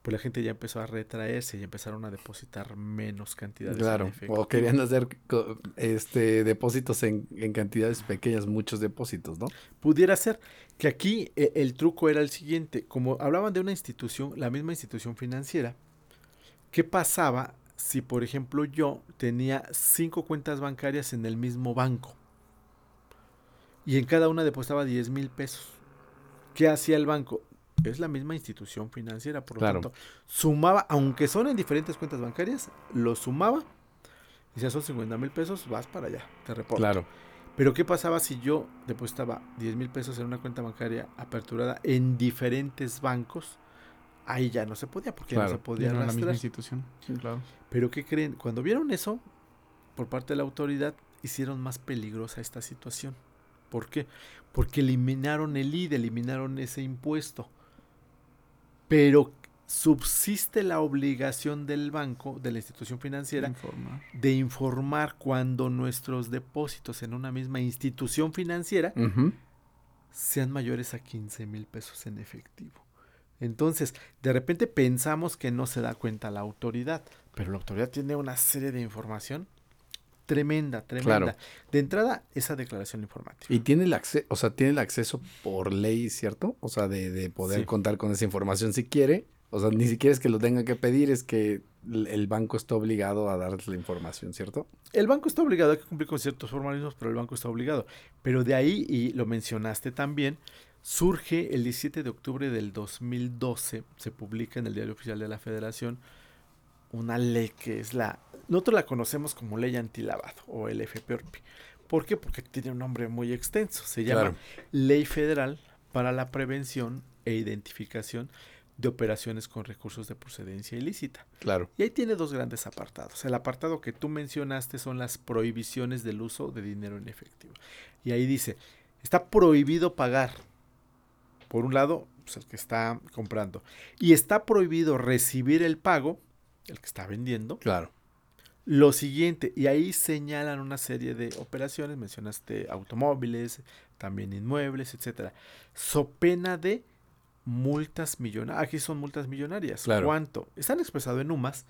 pues la gente ya empezó a retraerse y empezaron a depositar menos cantidades. Claro, o querían hacer este depósitos en, cantidades pequeñas, muchos depósitos, ¿no? Pudiera ser que aquí eh, el truco era el siguiente, como hablaban de una institución, la misma institución financiera, ¿qué pasaba si, por ejemplo, yo tenía cinco cuentas bancarias en el mismo banco y en cada una depositaba 10 mil pesos? ¿Qué hacía el banco? es la misma institución financiera, por lo tanto, sumaba, aunque son en diferentes cuentas bancarias, lo sumaba, y si son 50 mil pesos, vas para allá, te reporto. Claro. Pero ¿qué pasaba si yo depositaba 10 mil pesos en una cuenta bancaria aperturada en diferentes bancos? Ahí ya no se podía, porque no se podía no la misma institución. claro. Pero ¿qué creen? Cuando vieron eso, por parte de la autoridad, hicieron más peligrosa esta situación. ¿Por qué? Porque eliminaron el IDE, eliminaron ese impuesto pero subsiste la obligación del banco, de la institución financiera, de informar cuando nuestros depósitos en una misma institución financiera sean mayores a 15 mil pesos en efectivo. Entonces, de repente pensamos que no se da cuenta la autoridad, pero la autoridad tiene una serie de información tremenda, tremenda. De entrada, esa declaración informativa. Y tiene el acceso, o sea, tiene el acceso por ley, ¿cierto? O sea, de, poder contar con esa información si quiere. O sea, ni siquiera es que lo tenga que pedir, es que el banco está obligado a darles la información, ¿cierto? El banco está obligado, hay que cumplir con ciertos formalismos, pero el banco está obligado. Pero de ahí, y lo mencionaste también, surge el 17 de octubre del 2012, se publica en el Diario Oficial de la Federación, una ley que es la nosotros la conocemos como ley antilavado o el FPORPI. ¿Por qué? Porque tiene un nombre muy extenso. Se llama Ley Federal para la Prevención e Identificación de Operaciones con Recursos de Procedencia Ilícita. Claro. Y ahí tiene dos grandes apartados. El apartado que tú mencionaste son las prohibiciones del uso de dinero en efectivo. Y ahí dice, está prohibido pagar, por un lado, pues el que está comprando, y está prohibido recibir el pago, el que está vendiendo. Claro lo siguiente, y ahí señalan una serie de operaciones, mencionaste automóviles, también inmuebles, etcétera. So pena de multas millonarias. Aquí son multas millonarias. ¿Cuánto? Están expresados en UMAS,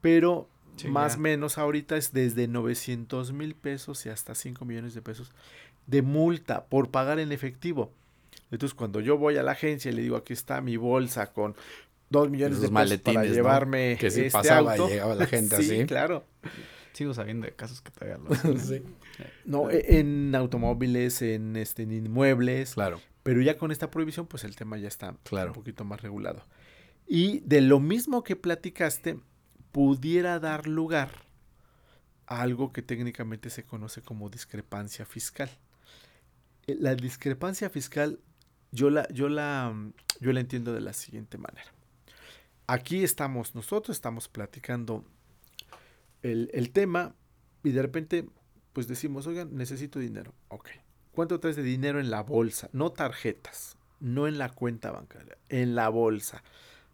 pero más o menos ahorita es desde 900 mil pesos y hasta 5 millones de pesos de multa por pagar en efectivo. Entonces, cuando yo voy a la agencia y le digo, aquí está mi bolsa con dos millones de pesos para llevarme que si este pasaba y llegaba la gente *laughs* sí, claro. Sigo sabiendo de casos que todavía lo *laughs* sí. No, e, en automóviles, en este en inmuebles. Claro. Pero ya con esta prohibición, pues el tema ya está un poquito más regulado. Y de lo mismo que platicaste, pudiera dar lugar a algo que técnicamente se conoce como discrepancia fiscal. Eh, la discrepancia fiscal, yo la, yo la, yo la entiendo de la siguiente manera aquí estamos nosotros, estamos platicando el, tema y de repente pues decimos, oigan, necesito dinero. Ok. ¿Cuánto traes de dinero en la bolsa? No tarjetas. no en la cuenta bancaria, en la bolsa.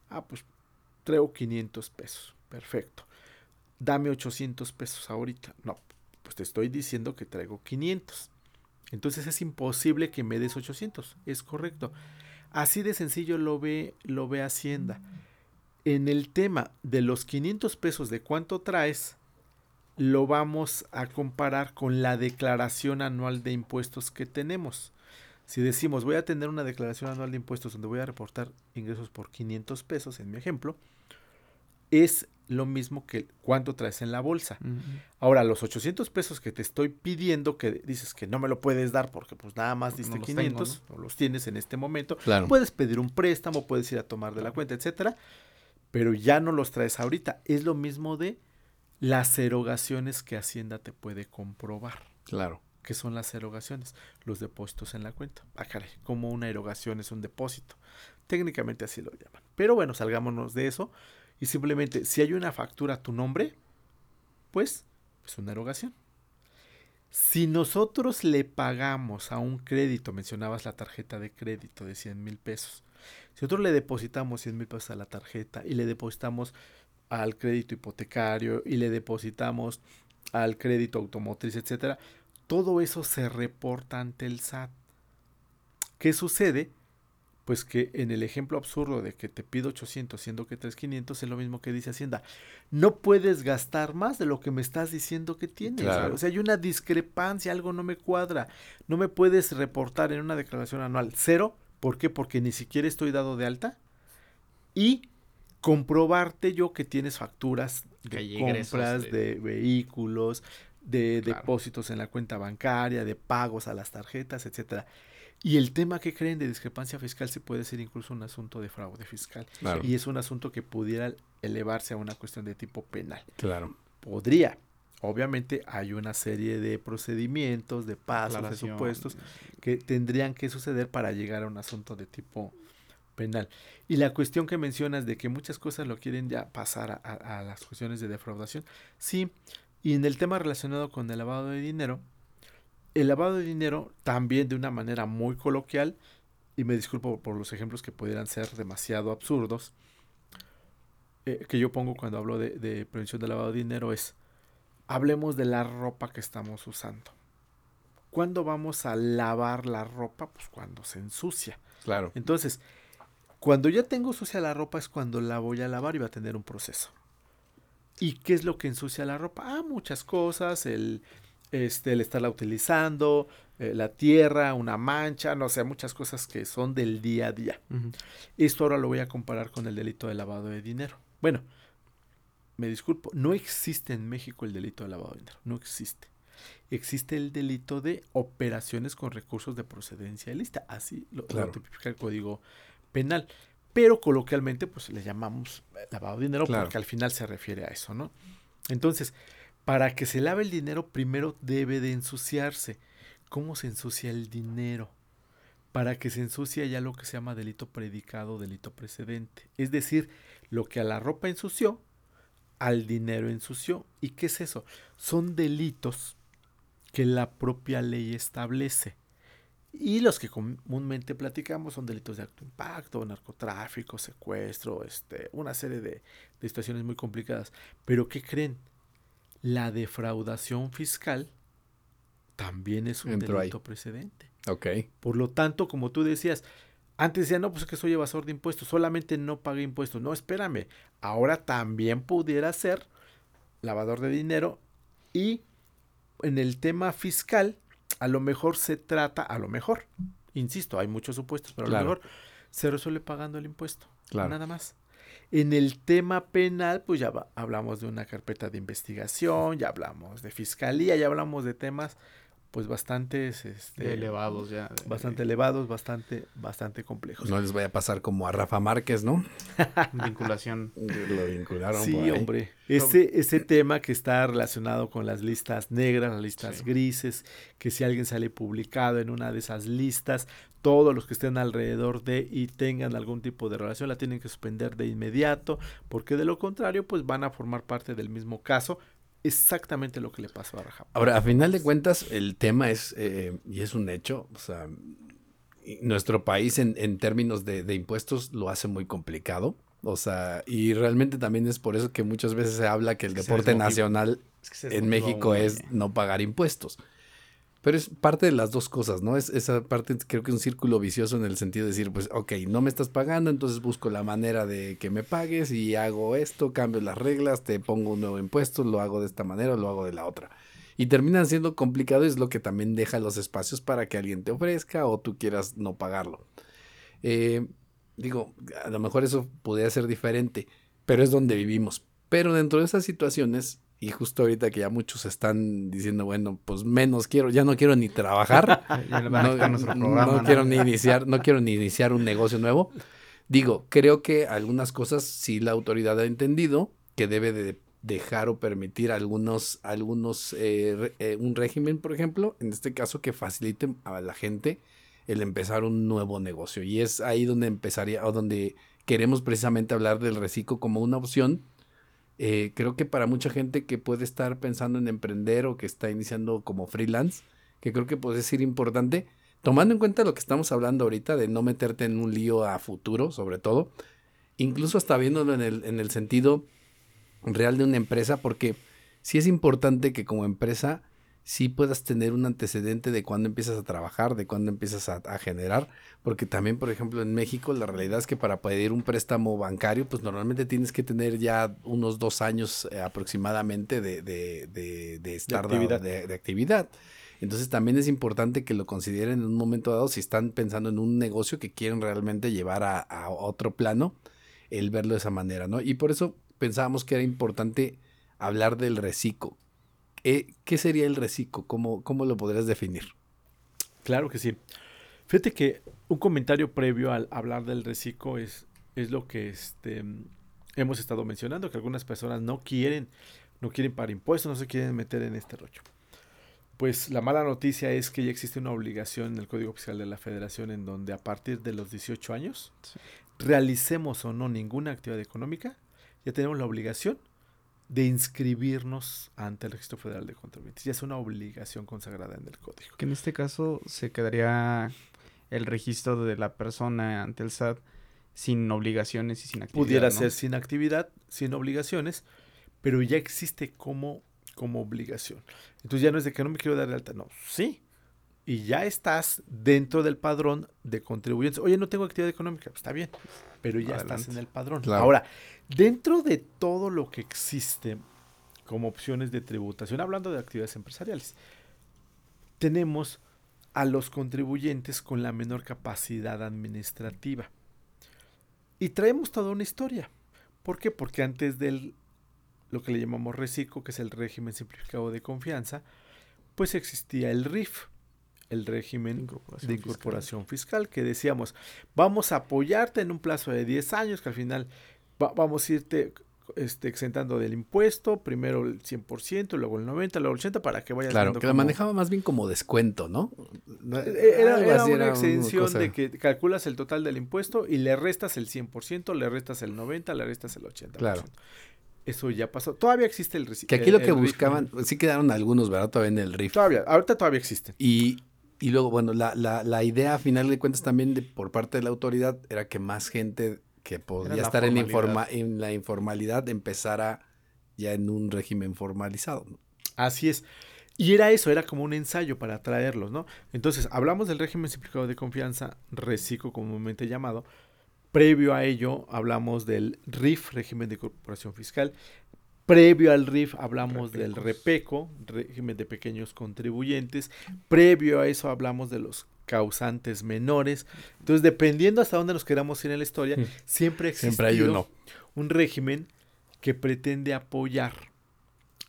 Ah, pues traigo 500 pesos. Perfecto. Dame 800 pesos ahorita. No, pues te estoy diciendo que traigo 500. Entonces es imposible que me des 800. Es correcto. Así de sencillo lo ve, lo ve Hacienda. En el tema de los 500 pesos de cuánto traes, lo vamos a comparar con la declaración anual de impuestos que tenemos. Si decimos voy a tener una declaración anual de impuestos donde voy a reportar ingresos por 500 pesos, en mi ejemplo, es lo mismo que cuánto traes en la bolsa. Ahora, los 800 pesos que te estoy pidiendo, que dices que no me lo puedes dar porque pues nada más diste 500, o los tienes en este momento, puedes pedir un préstamo, puedes ir a tomar de la cuenta, etcétera, pero ya no los traes ahorita. Es lo mismo de las erogaciones que Hacienda te puede comprobar. Claro. ¿Qué son las erogaciones? Los depósitos en la cuenta. Ah, caray, como una erogación es un depósito. Técnicamente así lo llaman. Pero bueno, salgámonos de eso y simplemente si hay una factura a tu nombre, pues es una erogación. Si nosotros le pagamos a un crédito, mencionabas la tarjeta de crédito de 100 mil pesos, si nosotros le depositamos 100 mil pesos a la tarjeta y le depositamos al crédito hipotecario y le depositamos al crédito automotriz, etcétera, todo eso se reporta ante el SAT. ¿Qué sucede? pues que en el ejemplo absurdo de que te pido 800 siendo que traes 500 es lo mismo que dice Hacienda. No puedes gastar más de lo que me estás diciendo que tienes. O sea, hay una discrepancia, algo no me cuadra. No me puedes reportar en una declaración anual cero. ¿Por qué? Porque ni siquiera estoy dado de alta. Y comprobarte yo que tienes facturas de compras de... de... vehículos, de depósitos en la cuenta bancaria, de pagos a las tarjetas, etcétera. Y el tema que creen de discrepancia fiscal se puede ser incluso un asunto de fraude fiscal. Y es un asunto que pudiera elevarse a una cuestión de tipo penal. Claro. Podría. Obviamente hay una serie de procedimientos, de pasos, de supuestos que tendrían que suceder para llegar a un asunto de tipo penal. Y la cuestión que mencionas de que muchas cosas lo quieren ya pasar a, a las cuestiones de defraudación, sí. Y en el tema relacionado con el lavado de dinero, el lavado de dinero también de una manera muy coloquial, y me disculpo por los ejemplos que pudieran ser demasiado absurdos, eh, que yo pongo cuando hablo de, prevención de lavado de dinero es, hablemos de la ropa que estamos usando. ¿Cuándo vamos a lavar la ropa? Pues cuando se ensucia. Claro. Entonces, cuando ya tengo sucia la ropa es cuando la voy a lavar y va a tener un proceso. ¿Y qué es lo que ensucia la ropa? Ah, muchas cosas, el, este, el estarla utilizando, eh, la tierra, una mancha, no sé, muchas cosas que son del día a día. Esto ahora lo voy a comparar con el delito de lavado de dinero. Bueno, me disculpo, no existe en México el delito de lavado de dinero, no existe. Existe el delito de operaciones con recursos de procedencia ilícita, así lo, tipifica el Código Penal. Pero coloquialmente, pues le llamamos lavado de dinero porque al final se refiere a eso, ¿no? Entonces, para que se lave el dinero, primero debe de ensuciarse. ¿Cómo se ensucia el dinero? Para que se ensucie ya lo que se llama delito predicado, delito precedente. Es decir, lo que a la ropa ensució, al dinero ensució. ¿Y qué es eso? Son delitos que la propia ley establece. Y los que comúnmente platicamos son delitos de alto impacto, narcotráfico, secuestro, este, una serie de, de situaciones muy complicadas. Pero ¿qué creen? la defraudación fiscal también es un delito precedente. Ok. Por lo tanto, como tú decías, antes decía, no, pues es que soy evasor de impuestos, solamente no pagué impuestos. No, espérame, ahora también pudiera ser lavador de dinero y en el tema fiscal, a lo mejor se trata, a lo mejor, insisto, hay muchos supuestos, pero a lo mejor se resuelve pagando el impuesto. Claro. Nada más. En el tema penal, pues ya hablamos de una carpeta de investigación, ya hablamos de fiscalía, ya hablamos de temas pues bastante este, elevados ya. Bastante elevados, bastante, bastante complejos. No les vaya a pasar como a Rafa Márquez, ¿no? *laughs* Vinculación. Lo vincularon. Sí, hombre. Ese, ese tema que está relacionado con las listas negras, las listas grises, que si alguien sale publicado en una de esas listas, todos los que estén alrededor de y tengan algún tipo de relación la tienen que suspender de inmediato, porque de lo contrario, pues van a formar parte del mismo caso exactamente lo que le pasó a Raja. Ahora, a final de cuentas, el tema es, eh, y es un hecho, o sea, nuestro país en, en términos de, de, impuestos lo hace muy complicado. O sea, y realmente también es por eso que muchas veces se habla que el es deporte nacional es que en México es no pagar impuestos. Pero es parte de las dos cosas, ¿no? Es esa parte, creo que es un círculo vicioso en el sentido de decir, pues, ok, no me estás pagando, entonces busco la manera de que me pagues y hago esto, cambio las reglas, te pongo un nuevo impuesto, lo hago de esta manera o lo hago de la otra. Y terminan siendo complicado y es lo que también deja los espacios para que alguien te ofrezca o tú quieras no pagarlo. Eh, digo, a lo mejor eso podría ser diferente, pero es donde vivimos. Pero dentro de esas situaciones, y justo ahorita que ya muchos están diciendo, bueno, pues menos quiero, ya no quiero ni trabajar, *laughs* no, quiero ni iniciar, no quiero ni iniciar un negocio nuevo. Digo, creo que algunas cosas sí la autoridad ha entendido que debe de dejar o permitir algunos, algunos, eh, eh, un régimen, por ejemplo, en este caso que facilite a la gente el empezar un nuevo negocio. Y es ahí donde empezaría, o donde queremos precisamente hablar del reciclo como una opción eh, creo que para mucha gente que puede estar pensando en emprender o que está iniciando como freelance, que creo que puede ser importante, tomando en cuenta lo que estamos hablando ahorita de no meterte en un lío a futuro, sobre todo, incluso hasta viéndolo en el, en el sentido real de una empresa, porque sí es importante que como empresa sí puedas tener un antecedente de cuándo empiezas a trabajar, de cuándo empiezas a, generar, porque también, por ejemplo, en México la realidad es que para pedir un préstamo bancario, pues normalmente tienes que tener ya unos dos años eh, aproximadamente de, de, de, de estar de actividad. de actividad. Entonces también es importante que lo consideren en un momento dado si están pensando en un negocio que quieren realmente llevar a, a otro plano, el verlo de esa manera, ¿no? Y por eso pensábamos que era importante hablar del reciclo eh, ¿Qué sería el reciclo? ¿Cómo, ¿Cómo lo podrías definir? Claro que sí. Fíjate que un comentario previo al hablar del reciclo es, es lo que este, hemos estado mencionando, que algunas personas no quieren, no quieren pagar impuestos, no se quieren meter en este rollo. Pues la mala noticia es que ya existe una obligación en el Código Oficial de la Federación en donde a partir de los 18 años, realicemos o no ninguna actividad económica, ya tenemos la obligación de inscribirnos ante el Registro Federal de Contribuyentes. Ya es una obligación consagrada en el código. Que en este caso se quedaría el registro de la persona ante el SAT sin obligaciones y sin actividad. Pudiera ser sin actividad, sin obligaciones, pero ya existe como, como obligación. Entonces ya no es de que no me quiero dar de alta, no, sí. Y ya estás dentro del padrón de contribuyentes. Oye, no tengo actividad económica, pues está bien, pero ya estás en el padrón. Ahora, Dentro de todo lo que existe como opciones de tributación, hablando de actividades empresariales, tenemos a los contribuyentes con la menor capacidad administrativa. Y traemos toda una historia. ¿Por qué? Porque antes del lo que le llamamos reciclo, que es el régimen simplificado de confianza, pues existía el RIF, el régimen de incorporación fiscal. que decíamos, vamos a apoyarte en un plazo de 10 años, que al final vamos a irte este, exentando del impuesto, primero el 100%, luego el 90%, luego el 80% para que vayas Claro, que la manejaba más bien como descuento, ¿no? Eh, era, una exención de que calculas el total del impuesto y le restas el 100%, le restas el 90%, le restas el 80%. Claro. Eso ya pasó. Todavía existe el Que aquí lo que buscaban, sí quedaron algunos, ¿verdad? Todavía en el RIF. Todavía, ahorita todavía existe. Y, y luego, bueno, la, la, la idea a final de cuentas también de, por parte de la autoridad era que más gente que podría estar en, informa en la informalidad empezara ya en un régimen formalizado. Así es. Y era eso, era como un ensayo para traerlos, ¿no? Entonces, hablamos del régimen simplificado de confianza, RECICO comúnmente llamado. Previo a ello, hablamos del RIF, régimen de corporación fiscal. Previo al RIF hablamos del REPECO, régimen de pequeños contribuyentes. Previo a eso hablamos de los causantes menores. Entonces, dependiendo hasta dónde nos queramos ir en la historia, siempre existe hay uno. un régimen que pretende apoyar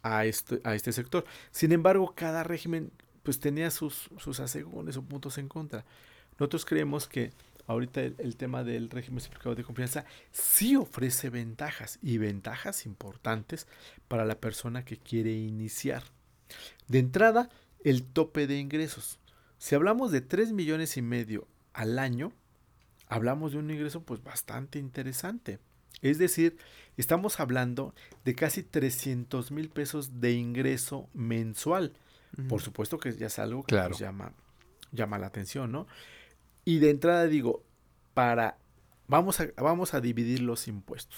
a este, a este sector. Sin embargo, cada régimen pues tenía sus, sus asegúnes o puntos en contra. Nosotros creemos que ahorita el, tema del régimen simplificado de confianza sí ofrece ventajas y ventajas importantes para la persona que quiere iniciar. De entrada, el tope de ingresos. Si hablamos de 3 millones y medio al año, hablamos de un ingreso pues bastante interesante. Es decir, estamos hablando de casi 300 mil pesos de ingreso mensual. Por supuesto que ya es algo que llama, llama la atención, ¿no? Y de entrada digo, para vamos a, vamos a dividir los impuestos.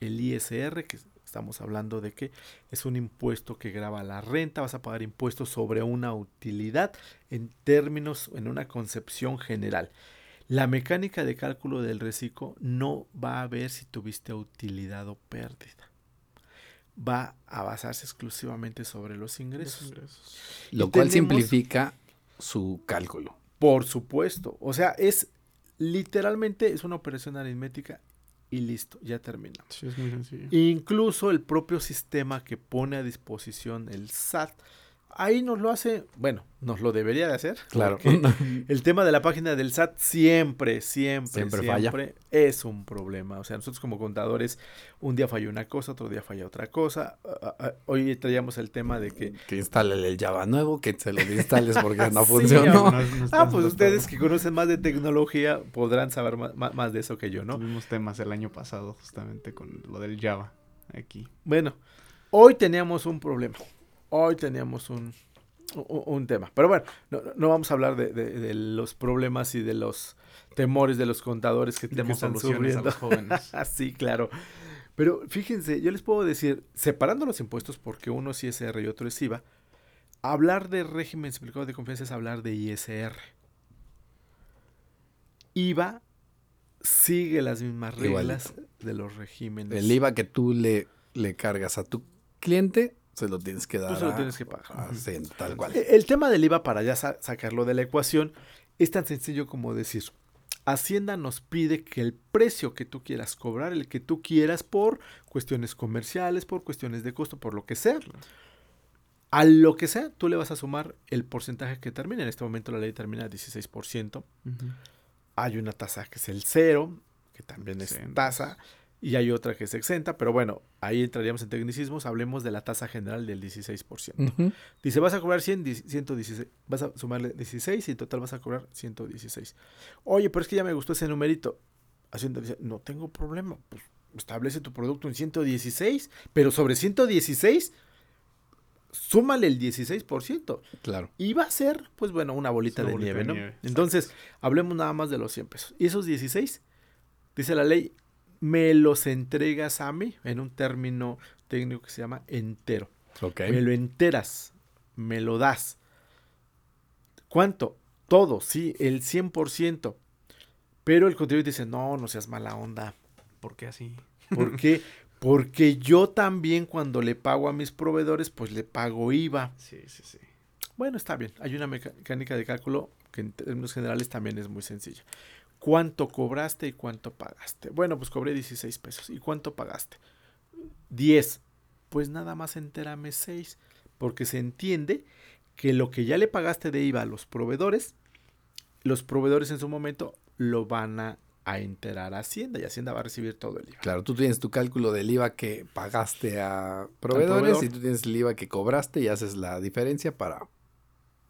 El ISR, que estamos hablando de que es un impuesto que graba la renta, vas a pagar impuestos sobre una utilidad en términos, en una concepción general. La mecánica de cálculo del reciclo no va a ver si tuviste utilidad o pérdida. Va a basarse exclusivamente sobre los ingresos. Los ingresos. Lo Y cual tenemos- simplifica su cálculo. Por supuesto. O sea, es literalmente es una operación aritmética y listo, ya termina. Sí, es muy sencillo. Incluso el propio sistema que pone a disposición el SAT, ahí nos lo hace, bueno, nos lo debería de hacer. Claro. *laughs* El tema de la página del SAT siempre, siempre, Siempre siempre, falla. es un problema. O sea, nosotros como contadores, un día falla una cosa, otro día falla otra cosa. Ah, ah, ah, Hoy traíamos el tema de que que instale el Java nuevo, que se lo instales porque *laughs* no Sí, funcionó. No, no Ah, pues ustedes que conocen más de tecnología podrán saber ma- más, de eso que yo, ¿no? Tuvimos temas el año pasado justamente con lo del Java aquí. Bueno, hoy teníamos un problema. Hoy teníamos un, un, un tema. Pero bueno, no, no vamos a hablar de, de- de los problemas y de los temores de los contadores que Demos están soluciones a los jóvenes. *laughs* Sí, claro. Pero fíjense, yo les puedo decir, separando los impuestos, porque uno es ISR y otro es IVA, hablar de régimen simplificado de confianza es hablar de ISR. IVA sigue las mismas Igualito. reglas de los regímenes. El IVA que tú le, le cargas a tu cliente, se lo tienes que dar. Tú se lo a- tienes que pagar. a- sí, tal cual. E- El tema del IVA, para ya sa- sacarlo de la ecuación, es tan sencillo como decir, Hacienda nos pide que el precio que tú quieras cobrar, el que tú quieras por cuestiones comerciales, por cuestiones de costo, por lo que sea, a lo que sea, tú le vas a sumar el porcentaje que termina. En este momento la ley termina a 16%. Hay una tasa que es el cero, que también es tasa, y hay otra que es exenta, pero bueno, ahí entraríamos en tecnicismos, hablemos de la tasa general del 16%. Ujú. Dice, vas a cobrar 100, di- 116, vas a sumarle 16 y en total vas a cobrar 116. Oye, pero es que ya me gustó ese numerito. Hacienda dice, no tengo problema, pues establece tu producto en 116, pero sobre 116, súmale el 16%. Claro. Y va a ser, pues bueno, una bolita, una de, bolita nieve, de ¿no? nieve, Entonces, hablemos nada más de los 100 pesos. Y esos 16, dice la ley, me los entregas a mí en un término técnico que se llama entero. Ok. Me lo enteras, me lo das. ¿Cuánto? Todo, sí, el 100%. Pero el contribuyente dice, no, no seas mala onda. ¿Por qué así? ¿Por qué? *laughs* Porque yo también cuando le pago a mis proveedores, pues le pago IVA. Sí, sí, sí. Bueno, está bien. Hay una mecánica de cálculo que en términos generales también es muy sencilla. ¿Cuánto cobraste y cuánto pagaste? Bueno, pues cobré 16 pesos. ¿Y cuánto pagaste? 10. Pues nada más entérame 6. Porque se entiende que lo que ya le pagaste de IVA a los proveedores, los proveedores en su momento lo van a, a enterar a Hacienda y Hacienda va a recibir todo el IVA. Claro, tú tienes tu cálculo del IVA que pagaste a proveedores proveedor. y tú tienes el IVA que cobraste y haces la diferencia para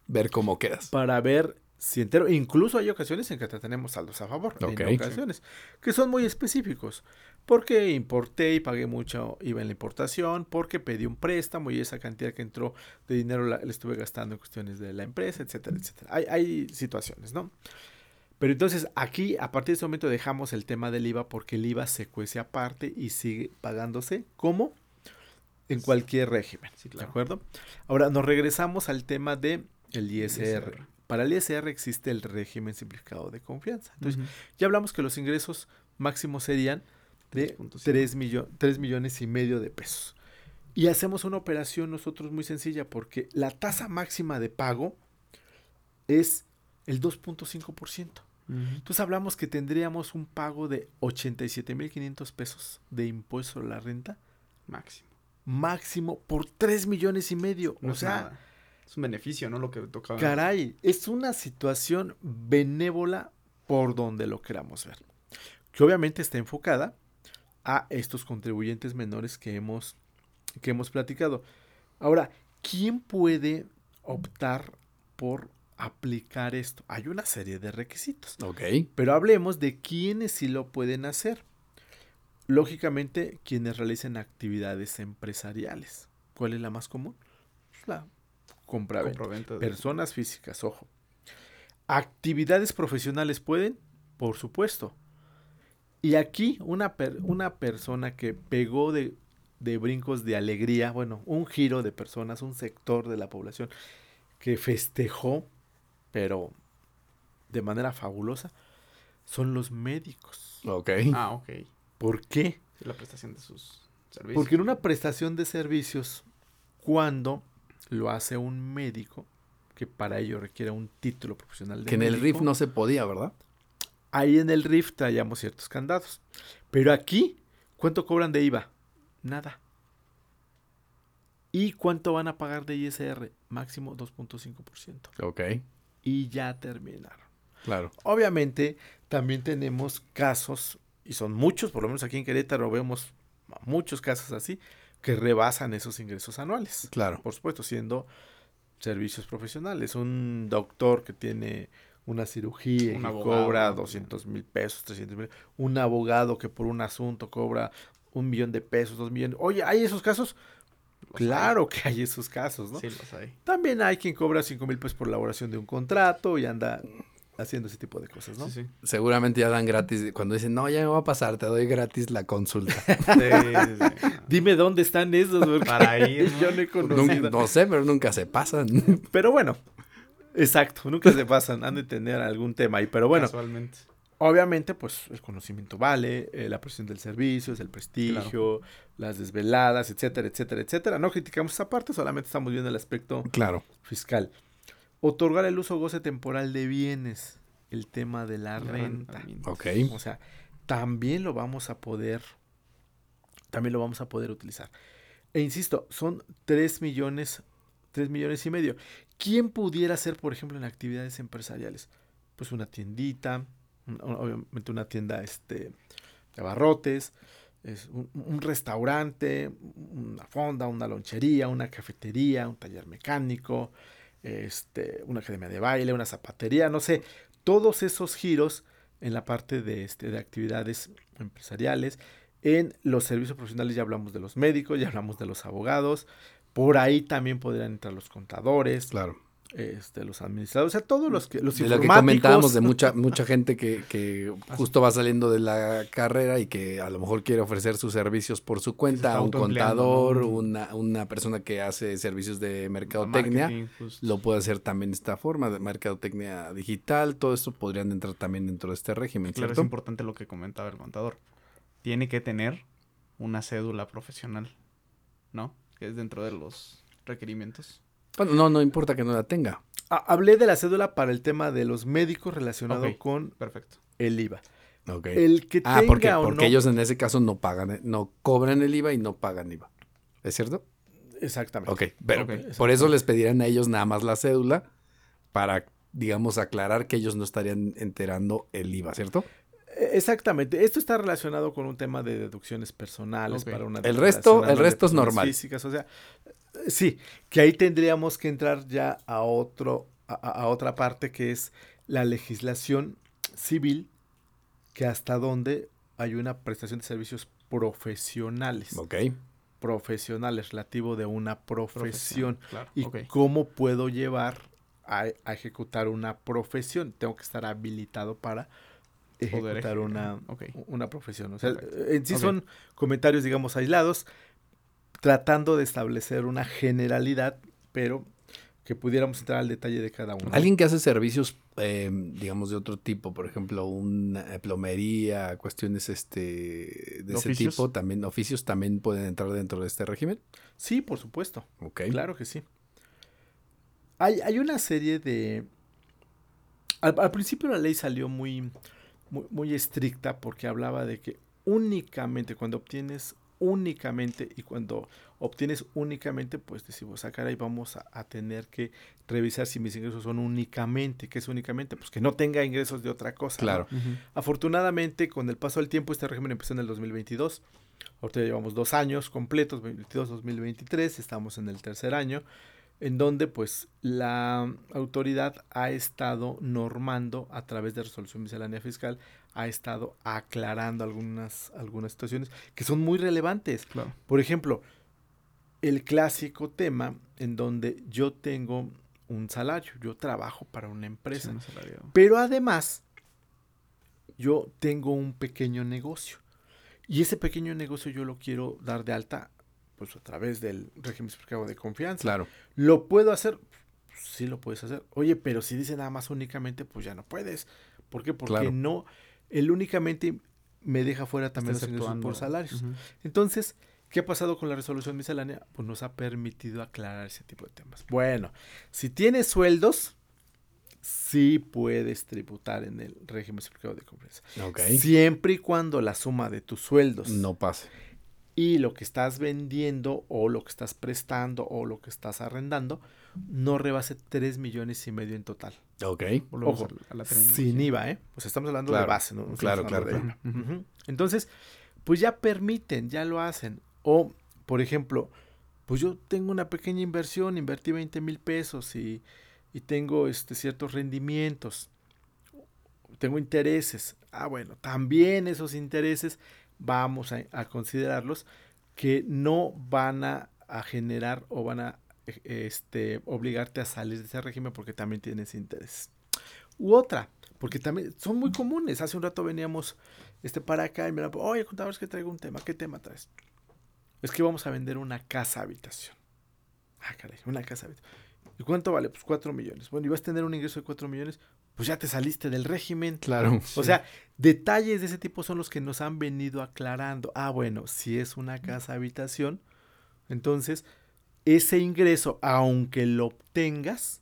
ver cómo quedas. para ver si entero. Incluso hay ocasiones en que te tenemos saldos a favor. Ok. En ocasiones. Que son muy específicos. Porque importé y pagué mucho IVA en la importación. Porque pedí un préstamo y esa cantidad que entró de dinero la, la estuve gastando en cuestiones de la empresa, etcétera, etcétera. Hay, hay situaciones, ¿no? Pero entonces aquí, a partir de ese momento, dejamos el tema del IVA porque el IVA se cuece aparte y sigue pagándose como en cualquier régimen. Sí, ¿De acuerdo? Ahora nos regresamos al tema de el ISR. ISR. Para el ISR existe el régimen simplificado de confianza. Entonces, ya hablamos que los ingresos máximos serían de 3.5. 3, millo- 3 millones y medio de pesos. Y hacemos una operación nosotros muy sencilla porque la tasa máxima de pago es el 2.5%. Ujú. Entonces hablamos que tendríamos un pago de 87.500 pesos de impuesto a la renta Máximo. máximo por 3 millones y medio. No o sea, nada. Es un beneficio, ¿no? Lo que tocaba. caray, es una situación benévola por donde lo queramos ver. Que obviamente está enfocada a estos contribuyentes menores que hemos, que hemos platicado. Ahora, ¿quién puede optar por aplicar esto? Hay una serie de requisitos. Ok. Pero hablemos de quienes sí lo pueden hacer. Lógicamente, quienes realicen actividades empresariales. ¿Cuál es la más común? La compra Compraventa de- Personas físicas, ojo. Actividades profesionales pueden, por supuesto. Y aquí una, per- una persona que pegó de, de brincos de alegría, bueno, un giro de personas, un sector de la población que festejó, pero de manera fabulosa, son los médicos. Ok. Ah, ok. ¿Por qué? La prestación de sus servicios. Porque en una prestación de servicios, cuando lo hace un médico, que para ello requiere un título profesional de Que en el RIF no se podía, ¿verdad? Ahí en el RIF traíamos ciertos candados. Pero aquí, ¿cuánto cobran de IVA? Nada. ¿Y cuánto van a pagar de ISR? Máximo 2.5%. Ok. Y ya terminaron. Claro. Obviamente, también tenemos casos, y son muchos, por lo menos aquí en Querétaro vemos muchos casos así, que rebasan esos ingresos anuales. Claro. Por supuesto, siendo servicios profesionales. Un doctor que tiene una cirugía y Un que abogado, cobra ¿no? 200 mil pesos, 300 mil. Un abogado que por un asunto cobra un millón de pesos, dos millones. Oye, ¿hay esos casos? Los hay. Claro que hay esos casos, ¿no? Sí, los hay. También hay quien cobra 5 mil pesos por elaboración de un contrato y anda haciendo ese tipo de cosas, ¿no? Sí, sí. Seguramente ya dan gratis. Cuando dicen, no, ya me va a pasar, te doy gratis la consulta. *laughs* Sí, sí, sí. *laughs* Dime dónde están esos, porque Para ir, ¿no? *laughs* yo no he conocido. no sé, pero nunca se pasan. Pero bueno, exacto, nunca se pasan, han de tener algún tema ahí. Pero bueno, Casualmente. obviamente, pues el conocimiento vale, eh, la presión del servicio, es el prestigio, las desveladas, etcétera, etcétera, etcétera. No criticamos esa parte, solamente estamos viendo el aspecto claro. fiscal. Otorgar el uso o goce temporal de bienes, el tema de la La renta. renta. Ok. O sea, también lo vamos a poder, también lo vamos a poder utilizar. E insisto, son 3 millones, 3 millones y medio. ¿Quién pudiera hacer, por ejemplo, en actividades empresariales? Pues una tiendita, un- obviamente una tienda este, de abarrotes, es un, un restaurante, una fonda, una lonchería, una cafetería, un taller mecánico, este, una academia de baile, una zapatería, no sé, todos esos giros en la parte de, este, de actividades empresariales. En los servicios profesionales ya hablamos de los médicos, ya hablamos de los abogados. Por ahí también podrían entrar los contadores, Claro. Este, los administradores, o sea, todos los que los De lo que informáticos. comentábamos de mucha, *laughs* mucha gente que, que justo va saliendo de la carrera y que a lo mejor quiere ofrecer sus servicios por su cuenta, está un contador, ¿no? una, una persona que hace servicios de mercadotecnia, justo. lo puede hacer también de esta forma, de mercadotecnia digital, todo esto podrían entrar también dentro de este régimen, Claro, es importante lo que comentaba el contador. Tiene que tener una cédula profesional, ¿no? Que es dentro de los requerimientos. Bueno, no, no importa que no la tenga. Ah, hablé de la cédula para el tema de los médicos relacionado con Perfecto. el IVA. El que ah, tenga porque, o porque no- ellos en ese caso no pagan, eh, no cobran el IVA y no pagan IVA. ¿Es cierto? Exactamente. Ok, pero Ok. por eso les pedirían a ellos nada más la cédula para, digamos, aclarar que ellos no estarían enterando el IVA, ¿cierto? Eh, Exactamente. Esto está relacionado con un tema de deducciones personales para una El resto- el resto es normal. Físicas, o sea, sí, que ahí tendríamos que entrar ya a otro, a, otra parte que es la legislación civil, que hasta donde hay una prestación de servicios profesionales, Ok. profesionales relativo de una profesión. Claro. ¿Y cómo puedo llevar a, a ejecutar una profesión? Tengo que estar habilitado para ejecutar ejecutar. una, una profesión. O sea, Perfecto. en sí son comentarios, digamos, aislados, tratando de establecer una generalidad, pero que pudiéramos entrar al detalle de cada uno. Alguien que hace servicios, eh, digamos, de otro tipo, por ejemplo, una plomería, cuestiones este, de ese tipo, también, oficios también pueden entrar dentro de este régimen. Sí, por supuesto. Ok. Claro que sí. Hay, hay una serie de... Al, al principio la ley salió muy, muy, muy estricta porque hablaba de que únicamente cuando obtienes únicamente y cuando obtienes únicamente, pues decimos, acá ahí vamos a, a tener que revisar si mis ingresos son únicamente. ¿Qué es únicamente? Pues que no tenga ingresos de otra cosa. ¿no? Claro. Afortunadamente, con el paso del tiempo, este régimen empezó en el 2022. Ahorita ya llevamos dos años completos, 2022-2023, estamos en el tercer año, en donde pues la autoridad ha estado normando a través de resolución miscelánea fiscal, ha estado aclarando algunas, algunas situaciones que son muy relevantes. Claro. Por ejemplo, el clásico tema en donde yo tengo un salario, yo trabajo para una empresa. Sí, un asalariado. Pero además, yo tengo un pequeño negocio. Y ese pequeño negocio yo lo quiero dar de alta, pues a través del régimen simplificado de confianza. Claro. ¿Lo puedo hacer? Sí lo puedes hacer. Oye, pero si dice nada más únicamente, pues ya no puedes. ¿Por qué? Porque Claro. no, el únicamente me deja fuera también Está los ingresos por salarios. Entonces, ¿qué ha pasado con la resolución miscelánea? Pues nos ha permitido aclarar ese tipo de temas. Bueno, si tienes sueldos, sí puedes tributar en el régimen simplificado de confianza. Ok. Siempre y cuando la suma de tus sueldos No pase. Y lo que estás vendiendo o lo que estás prestando o lo que estás arrendando no rebase 3 millones y medio en total. Ok. Ojo, a la Sin. IVA, ¿eh? Pues estamos hablando Claro, de base, ¿no? Claro, claro. Entonces, pues ya permiten, ya lo hacen. O, por ejemplo, pues yo tengo una pequeña inversión, invertí 20 mil pesos y, y tengo este, ciertos rendimientos, tengo intereses. Ah, bueno, también esos intereses vamos a, considerarlos que no van a, generar o van a eh, este, obligarte a salir de ese régimen porque también tienes intereses. U otra, porque también son muy comunes. Hace un rato veníamos este, para acá y me la, oye, contador, que traigo un tema. ¿Qué tema traes? Es que vamos a vender una casa habitación. Ah, caray, una casa habitación. ¿Y cuánto vale? Pues 4 millones. Bueno, y vas a tener un ingreso de 4 millones, pues ya te saliste del régimen. Claro. O sea, detalles de ese tipo son los que nos han venido aclarando. Ah, bueno, si es una casa habitación, entonces ese ingreso, aunque lo obtengas,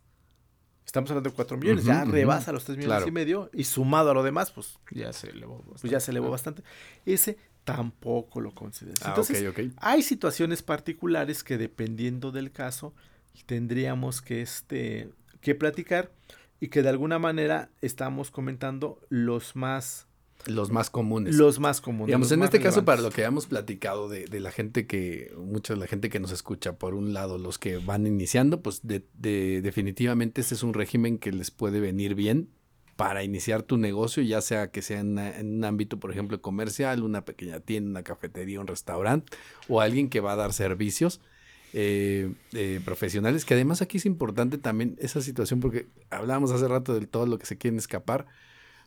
estamos hablando de 4 millones, ya rebasa los 3 millones Claro. y medio y sumado a lo demás, pues, Ya se elevó. pues ya se elevó bastante. bastante. Ese tampoco lo consideras. Ah, Entonces, hay situaciones particulares que dependiendo del caso tendríamos que este que platicar y que de alguna manera estamos comentando los más Los más comunes. los más comunes. Digamos, en este caso, para lo que habíamos platicado de, de la gente que, mucha de la gente que nos escucha, por un lado, los que van iniciando, pues de, de- definitivamente este es un régimen que les puede venir bien para iniciar tu negocio, ya sea que sea en, en un ámbito, por ejemplo, comercial, una pequeña tienda, una cafetería, un restaurante, o alguien que va a dar servicios eh, eh, profesionales, que además aquí es importante también esa situación, porque hablábamos hace rato de todo lo que se quieren escapar,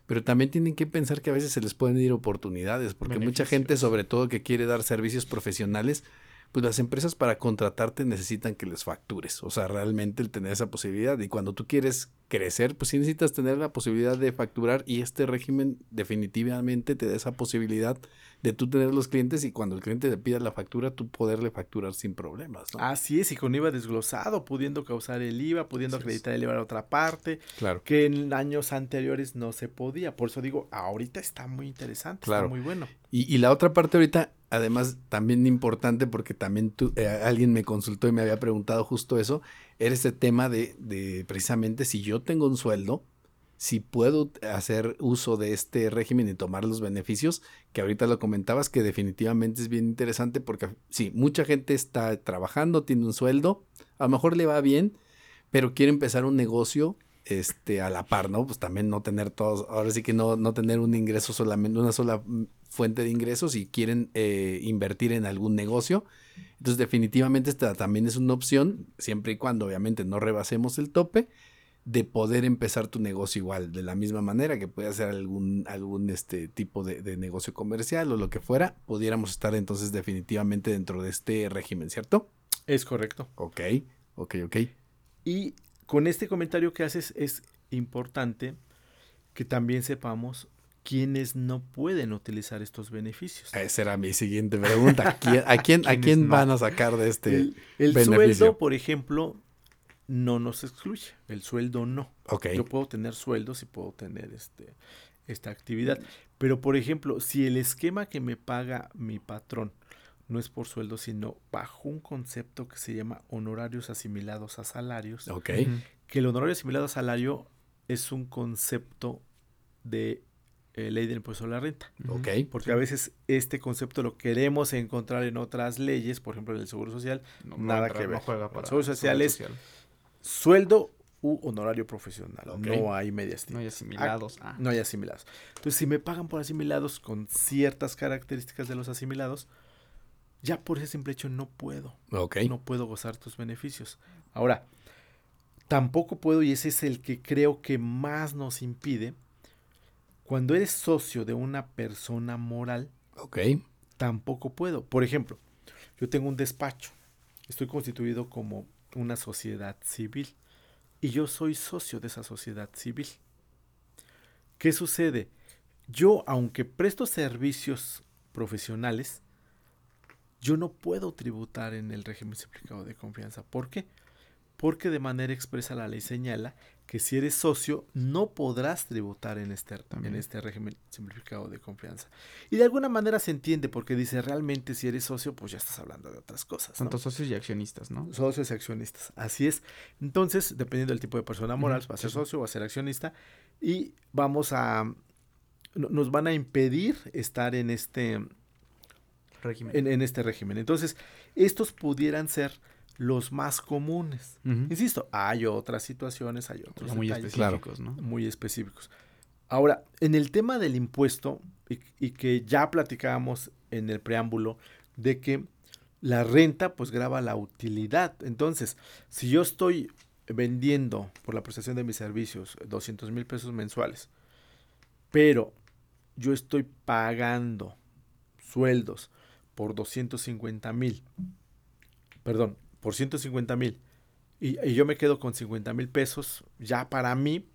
pero también tienen que pensar que a veces se les pueden ir oportunidades, porque mucha gente, sobre todo que quiere dar servicios profesionales, pues las empresas para contratarte necesitan que les factures, o sea, realmente el tener esa posibilidad. Y cuando tú quieres crecer, pues sí necesitas tener la posibilidad de facturar y este régimen definitivamente te da esa posibilidad de tú tener los clientes y cuando el cliente te pida la factura, tú poderle facturar sin problemas. ¿no? Así es, y con IVA desglosado, pudiendo causar el IVA, pudiendo Así es. acreditar el IVA a otra parte, claro. que en años anteriores no se podía. Por eso digo, ahorita está muy interesante, Claro. está muy bueno. Y, y la otra parte ahorita, además, también importante, porque también tú, eh, alguien me consultó y me había preguntado justo eso, era este tema de, de precisamente si yo tengo un sueldo, si puedo hacer uso de este régimen y tomar los beneficios, que ahorita lo comentabas, que definitivamente es bien interesante, porque sí, mucha gente está trabajando, tiene un sueldo, a lo mejor le va bien, pero quiere empezar un negocio este a la par, ¿no? Pues también no tener todos, ahora sí que no, no tener un ingreso solamente, una sola fuente de ingresos y quieren eh, invertir en algún negocio. Entonces definitivamente esta también es una opción, siempre y cuando obviamente no rebasemos el tope, de poder empezar tu negocio igual, de la misma manera que puede ser algún, algún este tipo de, de negocio comercial o lo que fuera, pudiéramos estar entonces definitivamente dentro de este régimen, ¿cierto? Es correcto. Ok, ok, ok. Y con este comentario que haces es importante que también sepamos quiénes no pueden utilizar estos beneficios. Esa era mi siguiente pregunta. ¿A quién, a *laughs* quién, van a sacar de este? el el beneficio. sueldo, por ejemplo, no nos excluye. El sueldo no. Ok, Yo puedo tener sueldos y puedo tener este, esta actividad. Pero, por ejemplo, si el esquema que me paga mi patrón no es por sueldo, sino bajo un concepto que se llama honorarios asimilados a salarios, ok, Ujú. que el honorario asimilado a salario es un concepto de eh, ley del impuesto a la renta. ok. Porque a veces este concepto lo queremos encontrar en otras leyes, por ejemplo en el Seguro Social, No, Nada entra- que ver. No juega El Seguro Social es- social. Sueldo u honorario profesional. No hay medias No hay tintas. asimilados. Ah, No hay asimilados. Entonces, si me pagan por asimilados con ciertas características de los asimilados, ya por ese simple hecho no puedo. No puedo gozar tus beneficios. Ahora, Tampoco puedo, y ese es el que creo que más nos impide, cuando eres socio de una persona moral, tampoco puedo. Por ejemplo, yo tengo un despacho, estoy constituido como una sociedad civil y yo soy socio de esa sociedad civil. ¿Qué sucede? Yo, aunque presto servicios profesionales, yo no puedo tributar en el régimen simplificado de confianza. ¿Por qué? De manera expresa la ley señala que si eres socio no podrás tributar en este, en este régimen simplificado de confianza. Y de alguna manera se entiende porque dice realmente si eres socio pues ya estás hablando de otras cosas. ¿no? Tanto socios y accionistas, ¿no? Socios y accionistas. Así es. Entonces, dependiendo del tipo de persona moral, va a ser socio o va a ser accionista. Y vamos a. no- Nos van a impedir estar en este, Régimen. en, en este régimen. Entonces, estos pudieran ser los más comunes. Insisto, hay otras situaciones, hay otros muy detalles específicos, ¿no? muy específicos. Ahora, en el tema del impuesto, y, y que ya platicábamos en el preámbulo, de que la renta pues graba la utilidad. Entonces, si yo estoy vendiendo por la prestación de mis servicios 200 mil pesos mensuales, pero yo estoy pagando sueldos por 250 mil, perdón, por 150 mil, y, y yo me quedo con 50 mil pesos, ya para mí,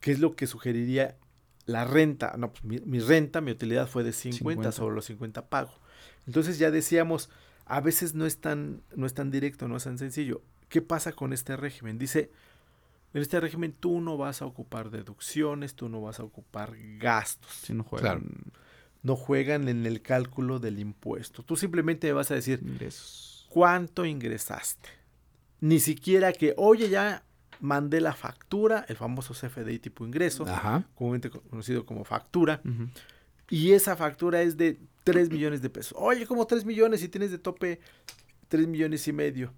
¿qué es lo que sugeriría la renta? No, pues mi, mi renta, mi utilidad fue de 50, 50. sobre los 50 pago. Entonces ya decíamos, a veces no es tan, no es tan directo, no es tan sencillo. ¿Qué pasa con este régimen? Dice, en este régimen tú no vas a ocupar deducciones, tú no vas a ocupar gastos. Si no juegan No juegan en el cálculo del impuesto. Tú simplemente vas a decir, ingresos. ¿Cuánto ingresaste? Ni siquiera que, oye, ya mandé la factura, el famoso CFDI tipo ingreso, Ajá. comúnmente conocido como factura, y esa factura es de 3 millones de pesos. Oye, como 3 millones y tienes de tope 3 millones y medio.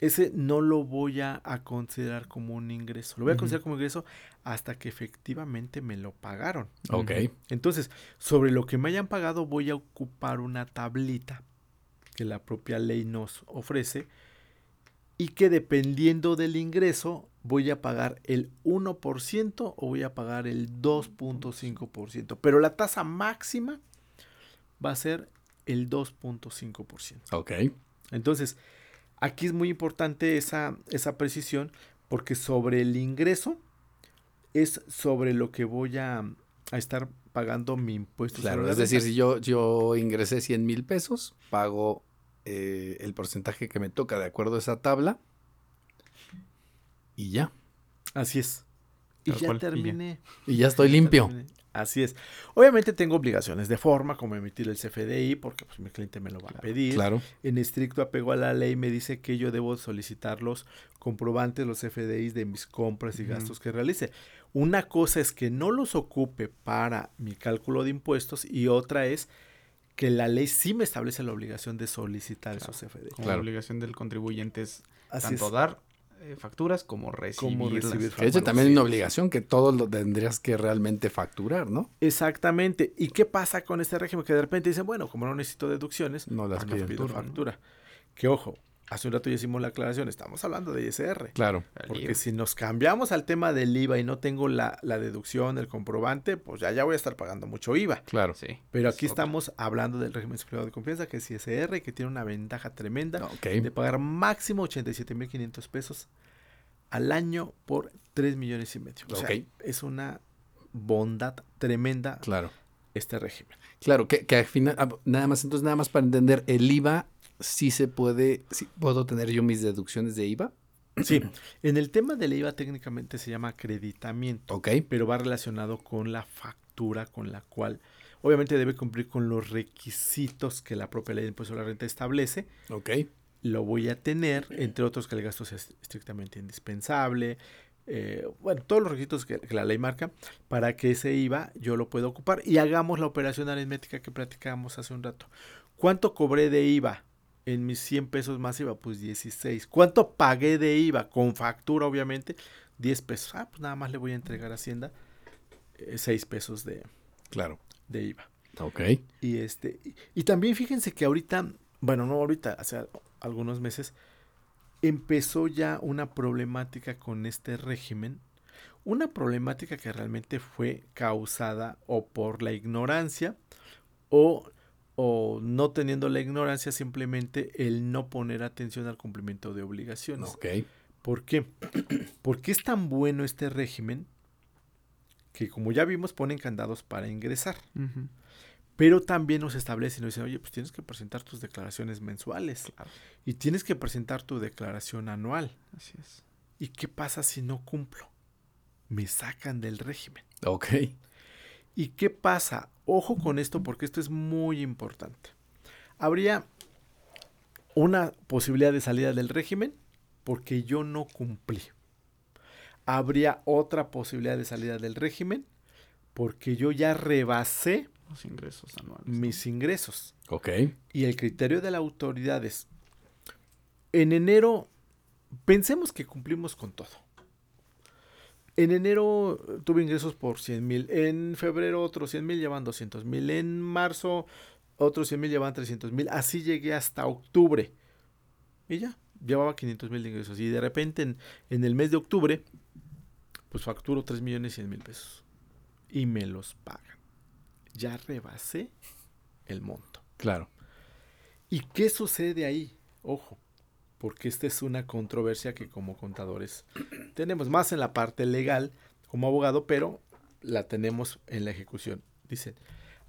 Ese no lo voy a, a considerar como un ingreso. Lo voy a considerar como ingreso hasta que efectivamente me lo pagaron. Ok. Entonces, sobre lo que me hayan pagado voy a ocupar una tablita que la propia ley nos ofrece y que dependiendo del ingreso voy a pagar el 1% o voy a pagar el 2.5%. Pero la tasa máxima va a ser el 2.5%. Ok. Entonces, aquí es muy importante esa, esa precisión porque sobre el ingreso es sobre lo que voy a, a estar pagando mi impuesto. Claro, sobre la es decir, si yo, yo ingresé 100 mil pesos, pago eh, el porcentaje que me toca de acuerdo a esa tabla y ya. Así es. Y ya cual, y ya. terminé. Y ya estoy limpio. Así es. Obviamente tengo obligaciones de forma, como emitir el CFDI, porque pues, mi cliente me lo va a pedir. Claro. En estricto apego a la ley me dice que yo debo solicitar los comprobantes, los FDIs de mis compras y gastos que realice. Una cosa es que no los ocupe para mi cálculo de impuestos y otra es que la ley sí me establece la obligación de solicitar esos Claro. la obligación del contribuyente es Así tanto es. dar eh, facturas como recibirlas. recibir de hecho también sí. hay una obligación que todo lo tendrías que realmente facturar, ¿no? Exactamente. ¿Y qué pasa con este régimen? Que de repente dicen, bueno, como no necesito deducciones, No las pues, pido factura. Que ojo, hace un rato ya hicimos la aclaración, estamos hablando de ISR. Claro. Porque IVA. si nos cambiamos al tema del IVA y no tengo la, la deducción, el comprobante, pues ya, ya voy a estar pagando mucho IVA. Claro. Sí. Pero aquí estamos hablando del régimen simplificado de confianza, que es ISR, que tiene una ventaja tremenda de pagar máximo 87.500 pesos al año por 3 millones y medio. O sea, es una bondad tremenda Claro. este régimen. Claro, que, que al final, ah, nada más, entonces nada más para entender, el IVA sí se puede, sí puedo tener yo mis deducciones de IVA. Sí, *clears throat* en el tema del IVA técnicamente se llama acreditamiento. Ok. pero va relacionado con la factura con la cual obviamente debe cumplir con los requisitos que la propia ley de impuesto a la renta establece. Ok. Lo voy a tener, entre otros que el gasto sea estrictamente indispensable, eh, bueno, todos los requisitos que, que la ley marca para que ese IVA yo lo pueda ocupar y hagamos la operación aritmética que platicábamos hace un rato. ¿Cuánto cobré de IVA? En mis 100 pesos más IVA, pues 16. ¿Cuánto pagué de IVA? Con factura, obviamente, 10 pesos. Ah, pues nada más le voy a entregar a Hacienda eh, 6 pesos de, Claro. de IVA. Ok. Y este y, y también fíjense que ahorita, bueno, no ahorita, hace algunos meses empezó ya una problemática con este régimen, una problemática que realmente fue causada o por la ignorancia o, o no teniendo la ignorancia, simplemente el no poner atención al cumplimiento de obligaciones. Ok. ¿Por qué? *clears throat* Porque es tan bueno este régimen que como ya vimos ponen candados para ingresar. Pero también nos establecen, nos dicen, oye, pues tienes que presentar tus declaraciones mensuales Claro, y tienes que presentar tu declaración anual. así es. ¿Y qué pasa si no cumplo? Me sacan del régimen. Ok. ¿Y qué pasa? Ojo con esto porque esto es muy importante. Habría una posibilidad de salida del régimen porque yo no cumplí. Habría otra posibilidad de salida del régimen porque yo ya rebasé Los ingresos anuales. mis ingresos. Ok. Y el criterio de la autoridad es, en enero, pensemos que cumplimos con todo. En enero tuve ingresos por 100 mil, en febrero otros 100 mil llevan 200 mil, en marzo otros 100 mil llevan 300 mil, así llegué hasta octubre. Y ya, llevaba 500 mil de ingresos. Y de repente en, en el mes de octubre, pues facturo 3 millones 100 mil pesos. Y me los pagan. Ya rebasé el monto. Claro. ¿Y qué sucede ahí? Ojo, porque esta es una controversia que como contadores *clears throat* tenemos más en la parte legal como abogado, pero la tenemos en la ejecución. Dicen,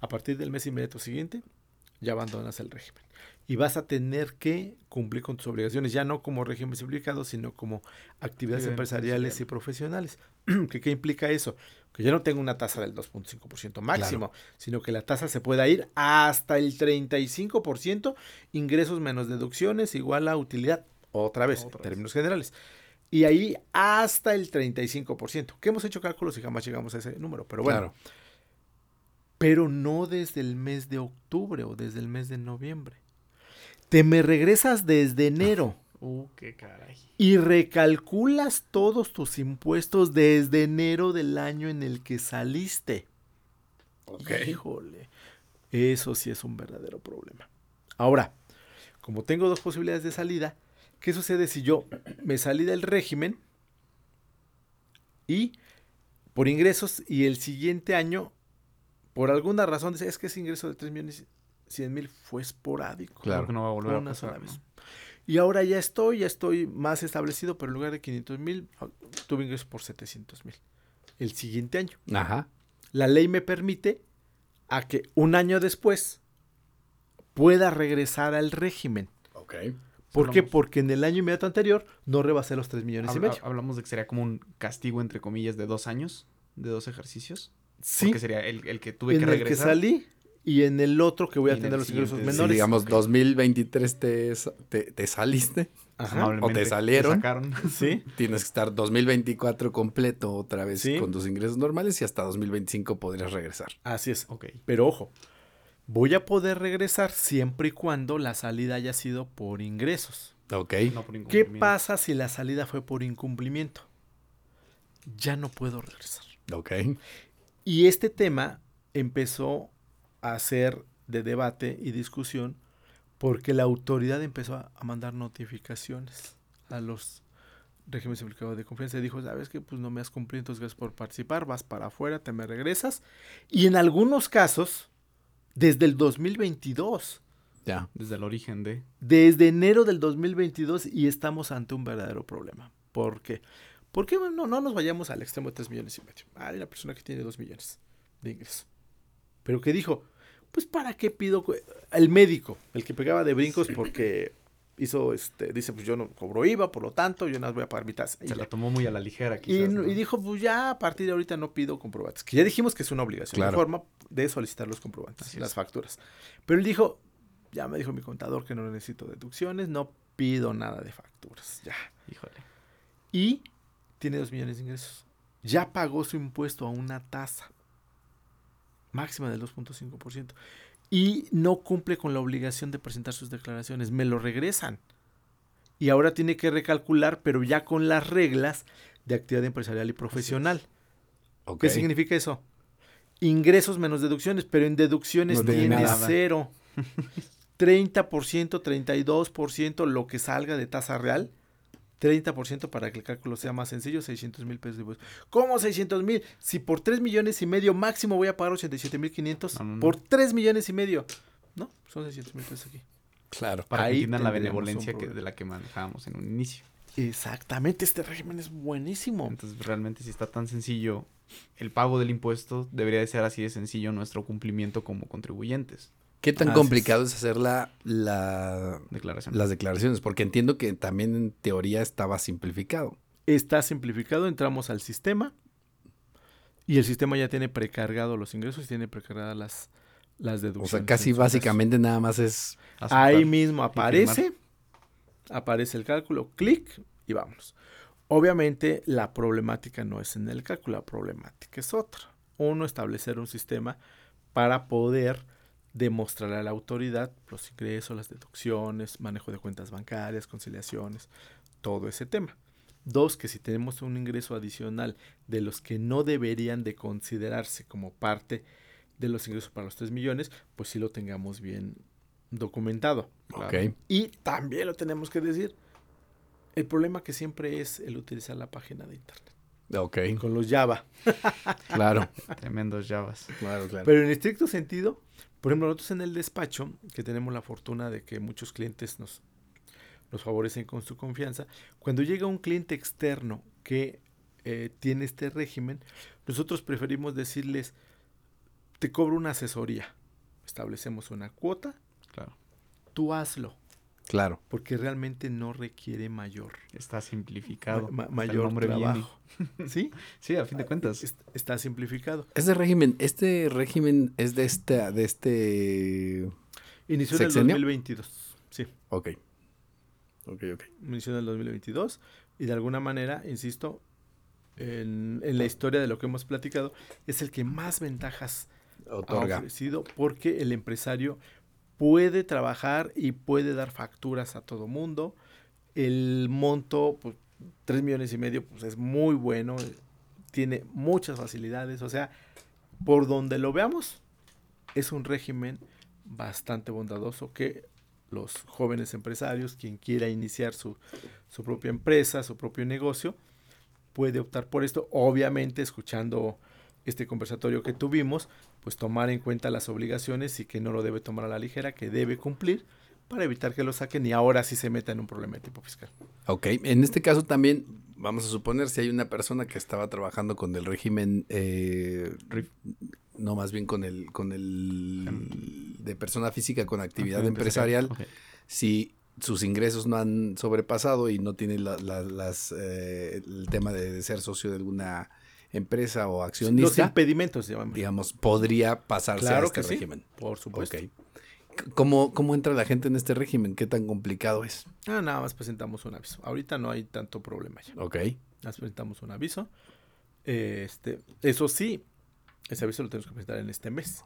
a partir del mes inmediato siguiente, ya abandonas el régimen. Y vas a tener que cumplir con tus obligaciones, ya no como régimen simplificado, sino como actividades Actividad empresariales y profesionales. *clears throat* ¿Qué, ¿Qué implica eso? Que yo no tengo una tasa del 2.5% máximo, sino que la tasa se pueda ir hasta el 35%, ingresos menos deducciones igual a utilidad, otra vez, Otra en vez. términos generales. Y ahí hasta el 35%, que hemos hecho cálculos y jamás llegamos a ese número, pero bueno, Claro. pero no desde el mes de octubre o desde el mes de noviembre. Te me regresas desde enero Uh, qué caray. y recalculas todos tus impuestos desde enero del año en el que saliste. Ok. Híjole, eso sí es un verdadero problema. Ahora, como tengo dos posibilidades de salida, ¿qué sucede si yo me salí del régimen y por ingresos y el siguiente año, por alguna razón, dice, es que ese ingreso de 3 millones 100 mil fue esporádico. Claro. Que no va a volver una pasar, sola ¿no? Y ahora ya estoy, ya estoy más establecido, pero en lugar de 500 mil, tuve ingresos por 700 mil. El siguiente año. Ajá. La ley me permite a que un año después pueda regresar al régimen. Ok. ¿Por qué? Porque en el año inmediato anterior no rebasé los 3 millones y medio. hablamos de que sería como un castigo, entre comillas, de dos años, de dos ejercicios. Sí, Porque sería el, el que tuve en que el que regresar. salí y en el otro que voy a en tener los ingresos menores. Si digamos Ok. 2023 te, te, te saliste, Ajá. o te salieron. sacaron. *laughs* Sí, tienes que estar 2024 completo otra vez Sí. con tus ingresos normales y hasta 2025 podrías regresar. así es. ok. Pero ojo, voy a poder regresar siempre y cuando la salida haya sido por ingresos. Ok. No por ¿Qué pasa si la salida fue por incumplimiento? Ya no puedo regresar. Ok. Y este tema empezó a ser de debate y discusión porque la autoridad empezó a, a mandar notificaciones a los regímenes simplificados de confianza y dijo, sabes que pues no me has cumplido, entonces gracias por participar, vas para afuera, te me regresas. Y en algunos casos, desde el 2022, Ya. Desde el origen de. desde enero del 2022 y estamos ante un verdadero problema. ¿Por qué? Porque bueno, no nos vayamos al extremo de 3 millones y medio. Hay una persona que tiene 2 millones de ingresos. Pero que dijo, pues ¿para qué pido? El médico, el que pegaba de brincos porque hizo, este, dice, pues yo no cobro IVA, por lo tanto, yo nada más voy a pagar mi tasa. Se la tomó muy a la ligera, Y, quizás. y dijo, pues ya a partir de ahorita no pido comprobantes. Que ya dijimos que es una obligación Claro. de forma de solicitar los comprobantes, Así las es. facturas. Pero él dijo, ya me dijo mi contador que no necesito deducciones, no pido nada de facturas, ya. Híjole. Y tiene dos millones de ingresos. Ya pagó su impuesto a una tasa máxima del 2.5%. Y no cumple con la obligación de presentar sus declaraciones. Me lo regresan. Y ahora tiene que recalcular, pero ya con las reglas de actividad empresarial y profesional. ¿Qué significa eso? Ingresos menos deducciones, pero en deducciones No tiene tiene nada. cero. *laughs* 30%, 32%, lo que salga de tasa real, 30% para que el cálculo sea más sencillo, 600 mil pesos de impuestos. ¿Cómo 600 mil? Si por 3 millones y medio máximo voy a pagar 87 mil 500, No, no, no. por 3 millones y medio. No, son 600 mil pesos aquí. Claro. Para Ahí que entiendan la benevolencia que, de la que manejábamos en un inicio. Exactamente, este régimen es buenísimo. Entonces, realmente, si está tan sencillo el pago del impuesto, debería de ser así de sencillo nuestro cumplimiento como contribuyentes. ¿Qué tan Así complicado es hacer la, la- Declaración. las declaraciones? Porque entiendo que también en teoría estaba simplificado. Está simplificado, entramos al sistema y el sistema ya tiene precargado los ingresos y tiene precargadas las, las O deducciones. sea, casi básicamente nada más es... Ahí mismo aparece, aparece el cálculo, clic y vámonos. Obviamente la problemática no es en el cálculo, la problemática es otra. Uno, establecer un sistema para poder demostrar a la autoridad los ingresos, las deducciones, manejo de cuentas bancarias, conciliaciones, todo ese tema. Dos, que si tenemos un ingreso adicional de los que no deberían de considerarse como parte de los ingresos para los 3 millones, pues sí lo tengamos bien documentado. Claro. Ok. Y también lo tenemos que decir, el problema que siempre es el utilizar la página de internet. Ok, Con los Java. claro. *laughs* Tremendos Javas. Claro, claro. Pero en estricto sentido, por ejemplo, nosotros en el despacho, que tenemos la fortuna de que muchos clientes nos, nos favorecen con su confianza, cuando llega un cliente externo que eh, tiene este régimen, nosotros preferimos decirles, te cobro una asesoría. Establecemos una cuota, Claro. tú hazlo, Claro. porque realmente no requiere mayor, Está simplificado. ma- mayor nombre viene. trabajo. *laughs* ¿Sí? Sí, a fin de cuentas. Es- Está simplificado. Este régimen, este régimen es de este, de este... Inició en el ¿Sexenio? 2022. Sí. Ok. Ok, ok. inició en el 2022 y de alguna manera, insisto, en, en la historia de lo que hemos platicado, es el que más ventajas ha Otorga. ofrecido porque el empresario puede trabajar y puede dar facturas a todo mundo. El monto, pues, 3 millones y medio, pues es muy bueno, eh, tiene muchas facilidades, o sea, por donde lo veamos, es un régimen bastante bondadoso que los jóvenes empresarios, quien quiera iniciar su, su propia empresa, su propio negocio, puede optar por esto. Obviamente, escuchando este conversatorio que tuvimos, pues tomar en cuenta las obligaciones y que no lo debe tomar a la ligera, que debe cumplir para evitar que lo saquen y ahora sí se meta en un problema de tipo fiscal. Ok, en este caso también vamos a suponer si hay una persona que estaba trabajando con el régimen, eh, no más bien con el, con el de persona física con actividad empresarial, si sus ingresos no han sobrepasado y no tiene la- la- las, eh, el tema de ser socio de alguna empresa o Los accionista, impedimentos, llamamos. digamos, podría pasarse a Claro este que sí, régimen. por supuesto. Ok. C- ¿Cómo, ¿Cómo entra la gente en este régimen? ¿Qué tan complicado es? Ah, nada más presentamos un aviso. Ahorita no hay tanto problema ya. Ok. Nos presentamos un aviso. Este, eso sí, ese aviso lo tenemos que presentar en este mes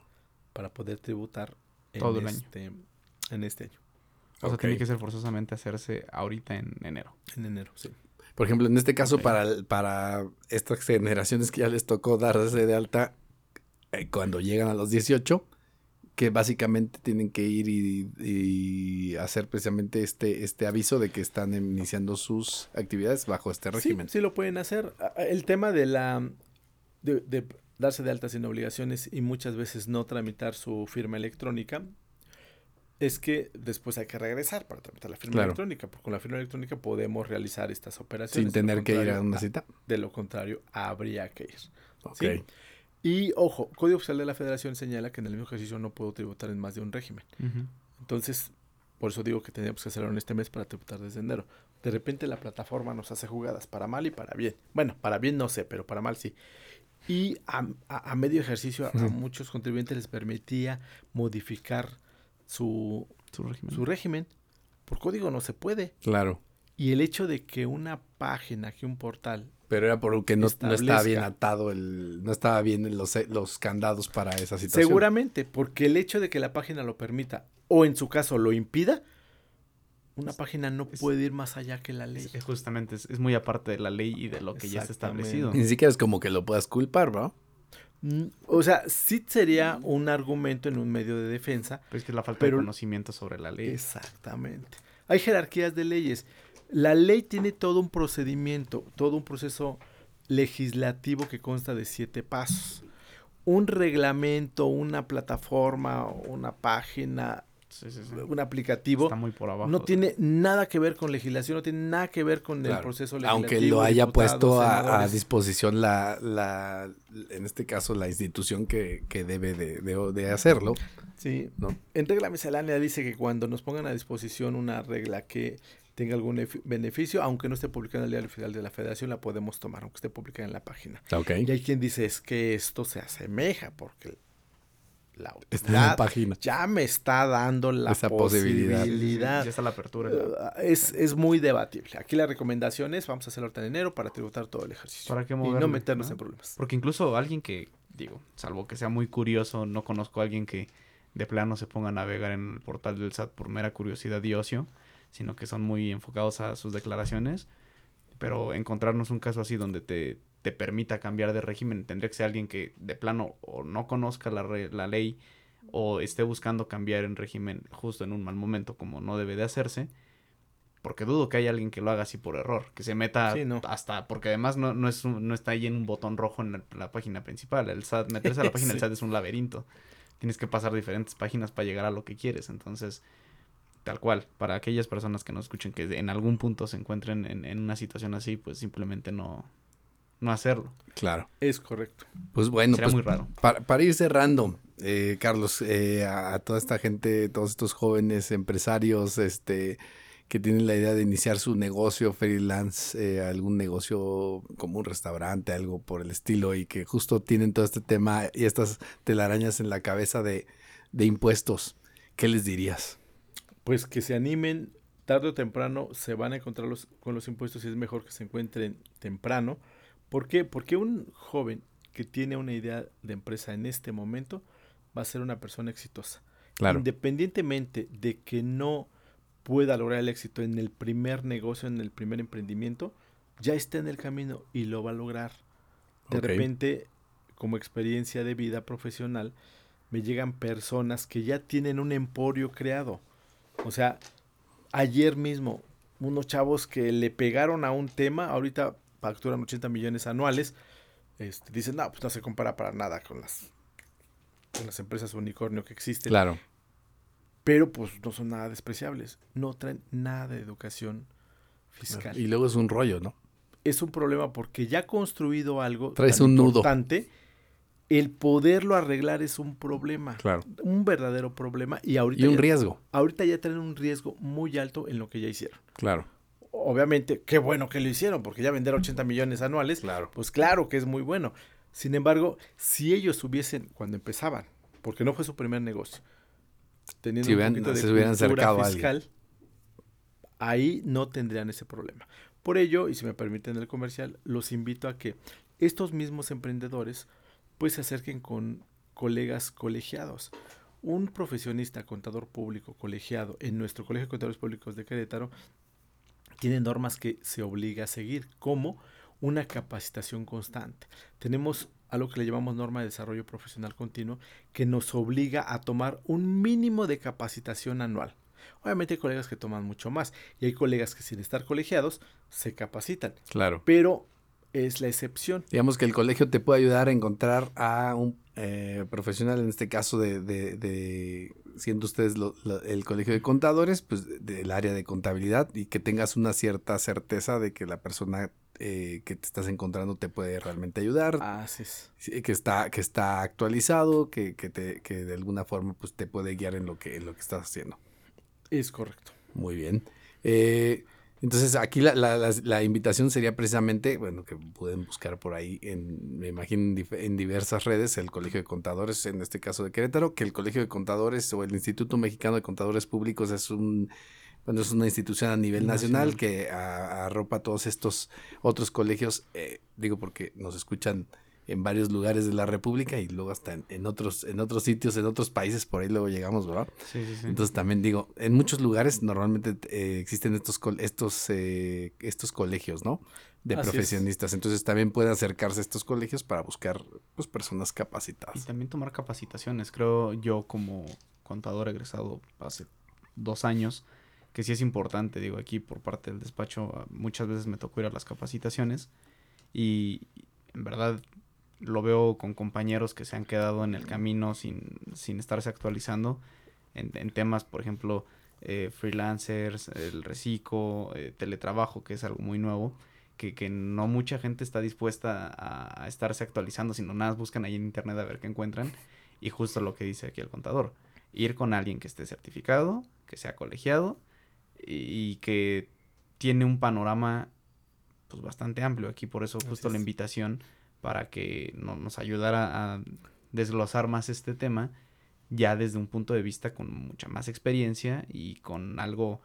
para poder tributar en Todo el año. este, en este año, O sea, tiene que ser forzosamente hacerse ahorita en enero. en enero, sí. Por ejemplo, en este caso, para, para estas generaciones que ya les tocó darse de alta eh, cuando llegan a los 18, que básicamente tienen que ir y, y hacer precisamente este, este aviso de que están iniciando sus actividades bajo este Sí, régimen. sí lo pueden hacer. El tema de la de, de darse de alta sin obligaciones y muchas veces no tramitar su firma electrónica es que después hay que regresar para tramitar la firma Claro. electrónica, porque con la firma electrónica podemos realizar estas operaciones. Sin tener que ir a una cita. De lo contrario, habría que ir. Ok. ¿sí? Y ojo, Código Oficial de la Federación señala que en el mismo ejercicio no puedo tributar en más de un régimen. Entonces, por eso digo que tenemos que hacerlo en este mes para tributar desde enero. De repente la plataforma nos hace jugadas para mal y para bien. Bueno, para bien no sé, pero para mal sí. Y a, a- a medio ejercicio a, a muchos contribuyentes les permitía modificar su, Su régimen. su régimen. Por código no se puede. Claro. Y el hecho de que una página, que un portal Pero era porque no, no estaba bien atado el, no estaba bien los, los candados para esa situación. Seguramente, porque el hecho de que la página lo permita o en su caso lo impida, una página no es- puede ir más allá que la ley. Es- justamente, es, es muy aparte de la ley y de lo que ya está establecido. Ni siquiera es como que lo puedas culpar, ¿no? Mm, O sea, sí sería un argumento en un medio de defensa. Pero es que es la falta Pero- de conocimiento sobre la ley. Exactamente. Hay jerarquías de leyes. La ley tiene todo un procedimiento, todo un proceso legislativo que consta de siete pasos. Un reglamento, una plataforma, una página, Sí, sí, sí. un aplicativo, Está muy por abajo. no tiene nada que ver con legislación, no tiene nada que ver con el proceso legislativo. Aunque lo haya puesto a, disposición la, la, en este caso, la institución que, que debe de, de- de hacerlo, Sí. ¿no? En regla miscelánea dice que cuando nos pongan a disposición una regla que tenga algún efi- beneficio, aunque no esté publicada en el diario oficial de la federación, la podemos tomar, aunque esté publicada en la página. Ok. Y hay quien dice es que esto se asemeja porque la Está en la página. ya me está dando la Esa posibilidad. posibilidad. Ya está la apertura. Uh, es, es muy debatible. Aquí la recomendación es vamos a hacerlo ahorita en enero para tributar todo el ejercicio. ¿Para qué y no meternos no? en problemas. Porque incluso alguien que, digo, salvo que sea muy curioso, no conozco a alguien que de plano se ponga a navegar en el portal del SAT por mera curiosidad y ocio, sino que son muy enfocados a sus declaraciones. Pero encontrarnos un caso así donde te, te permita cambiar de régimen, tendría que ser alguien que de plano o no conozca la, re- la ley o esté buscando cambiar en régimen justo en un mal momento como no debe de hacerse. Porque dudo que haya alguien que lo haga así por error, que se meta Sí, no. hasta, porque además no, no, es un- no está ahí en un botón rojo en la, la página principal. El SAT, meterse a la *laughs* página del Sí. SAT es un laberinto. Tienes que pasar diferentes páginas para llegar a lo que quieres. Entonces, tal cual, para aquellas personas que nos escuchen que en algún punto se encuentren en, en una situación así, pues simplemente no, no hacerlo. Claro. Es correcto. Pues bueno, Sería pues, muy raro. Para, para ir cerrando, eh, Carlos, eh, a, a toda esta gente, todos estos jóvenes empresarios, este, que tienen la idea de iniciar su negocio freelance, eh, algún negocio como un restaurante, algo por el estilo, y que justo tienen todo este tema y estas telarañas en la cabeza de, de impuestos, ¿qué les dirías? Pues que se animen, tarde o temprano se van a encontrar los, con los impuestos y es mejor que se encuentren temprano. ¿Por qué? Porque un joven que tiene una idea de empresa en este momento va a ser una persona exitosa. Independientemente de que no pueda lograr el éxito en el primer negocio, en el primer emprendimiento, ya está en el camino y lo va a lograr. De repente, como experiencia de vida profesional, me llegan personas que ya tienen un emporio creado. O sea, ayer mismo, unos chavos que le pegaron a un tema, ahorita facturan 80 millones anuales, este, dicen, no, pues no se compara para nada con las, con las empresas unicornio que existen. Claro. Pero pues no son nada despreciables. No traen nada de educación fiscal. Y luego es un rollo, ¿no? Es un problema porque ya construido algo Traes tan un nudo. importante, el poderlo arreglar es un problema. Claro. Un verdadero problema. Y ahorita, Y un ya, riesgo, ahorita ya traen un riesgo muy alto en lo que ya hicieron. claro. Obviamente, qué bueno que lo hicieron, porque ya vender 80 millones anuales, Claro. pues claro que es muy bueno. Sin embargo, si ellos hubiesen, cuando empezaban, porque no fue su primer negocio, teniendo Si un poquito de hubieran a fiscal, ahí no tendrían ese problema. Por ello, y si me permiten el comercial, los invito a que estos mismos emprendedores pues se acerquen con colegas colegiados. Un profesionista contador público colegiado en nuestro Colegio de Contadores Públicos de Querétaro tiene normas que se obliga a seguir, como una capacitación constante. Tenemos algo que le llamamos norma de desarrollo profesional continuo, que nos obliga a tomar un mínimo de capacitación anual. Obviamente hay colegas que toman mucho más y hay colegas que sin estar colegiados se capacitan, Claro. pero es la excepción. Digamos que el colegio te puede ayudar a encontrar a un eh, profesional, en este caso de, de- de- siendo ustedes lo- lo- el colegio de contadores, pues de- del área de contabilidad y que tengas una cierta certeza de que la persona eh, que te estás encontrando te puede realmente ayudar, Así es. sí, que está que está actualizado, que, que, te, que de alguna forma pues te puede guiar en lo que, en lo que estás haciendo. Es correcto. Muy bien. Eh, entonces, aquí la, la- la- la invitación sería precisamente, bueno, que pueden buscar por ahí, en, me imagino, en, diversas redes, el Colegio de Contadores, en este caso de Querétaro, que el Colegio de Contadores o el Instituto Mexicano de Contadores Públicos es un, bueno, es una institución a nivel nacional, Nacional. que a- arropa todos estos otros colegios, eh, digo porque nos escuchan en varios lugares de la República y luego hasta en, en otros en otros sitios, en otros países, por ahí luego llegamos, ¿verdad? Sí, sí, sí. Entonces también digo, en muchos lugares normalmente eh, existen estos estos eh, estos colegios, ¿no? De Así es. profesionistas. Entonces también pueden acercarse a estos colegios para buscar pues personas Y capacitadas. también tomar capacitaciones. Creo yo como contador egresado hace dos años, que sí es importante. Digo, aquí por parte del despacho muchas veces me tocó ir a las capacitaciones y en verdad lo veo con compañeros que se han quedado en el camino sin, sin estarse actualizando en, en temas, por ejemplo, eh, freelancers, el reciclo, eh, teletrabajo, que es algo muy nuevo, que, que no mucha gente está dispuesta a, a, estarse actualizando, sino nada, buscan ahí en internet a ver qué encuentran. Y justo lo que dice aquí el contador, ir con alguien que esté certificado, que sea colegiado y, y que tiene un panorama pues bastante amplio aquí, por eso justo la invitación para que no, nos ayudara a desglosar más este tema ya desde un punto de vista con mucha más experiencia y con algo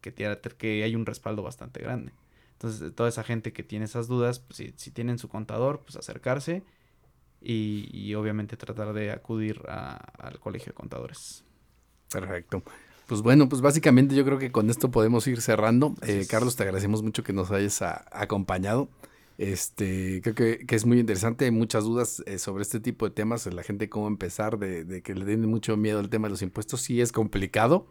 que, tiene, que hay un respaldo bastante grande. Entonces, toda esa gente que tiene esas dudas, pues, si, si tienen su contador, pues acercarse y, y obviamente tratar de acudir a, al colegio de contadores. Perfecto. Pues bueno, pues básicamente yo creo que con esto podemos ir cerrando. Eh, Carlos, te agradecemos mucho que nos hayas a, acompañado. Este, creo que, es muy interesante, hay muchas dudas eh, sobre este tipo de temas, la gente cómo empezar, de, de, que le den mucho miedo al tema de los impuestos, sí es complicado,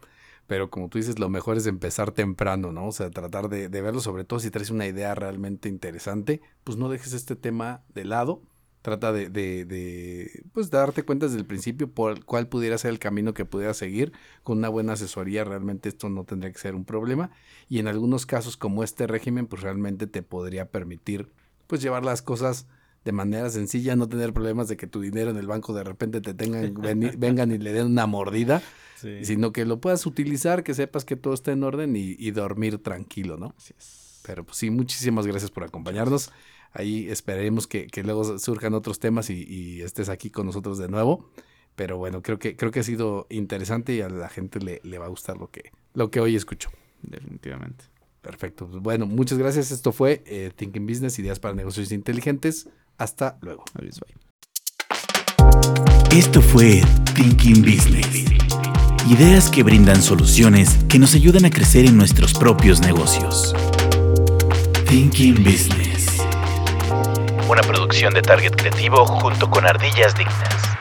pero como tú dices, lo mejor es empezar temprano, ¿no? O sea, tratar de, de verlo, sobre todo si traes una idea realmente interesante, pues no dejes este tema de lado, trata de, de, de, pues darte cuenta desde el principio por cuál pudiera ser el camino que pudiera seguir. Con una buena asesoría realmente esto no tendría que ser un problema. Y en algunos casos como este régimen pues realmente te podría permitir pues llevar las cosas de manera sencilla, no tener problemas de que tu dinero en el banco de repente te tengan, ven, vengan y le den una mordida, *laughs* sí. sino que lo puedas utilizar, que sepas que todo está en orden y, y dormir tranquilo, ¿no? Así es. Pero pues sí, muchísimas gracias por acompañarnos. Ahí esperemos que, que luego surjan otros temas y, y, estés aquí con nosotros de nuevo. Pero bueno, creo que, creo que ha sido interesante y a la gente le, le va a gustar lo que, lo que hoy escucho. Definitivamente. Perfecto. Pues bueno, muchas gracias. Esto fue eh, Thinking Business, Ideas para Negocios Inteligentes. Hasta luego. Adiós, bye. Esto fue Thinking Business. Ideas que brindan soluciones que nos ayudan a crecer en nuestros propios negocios. Thinking Business. Una producción de Target Creativo junto con Ardillas Dignas.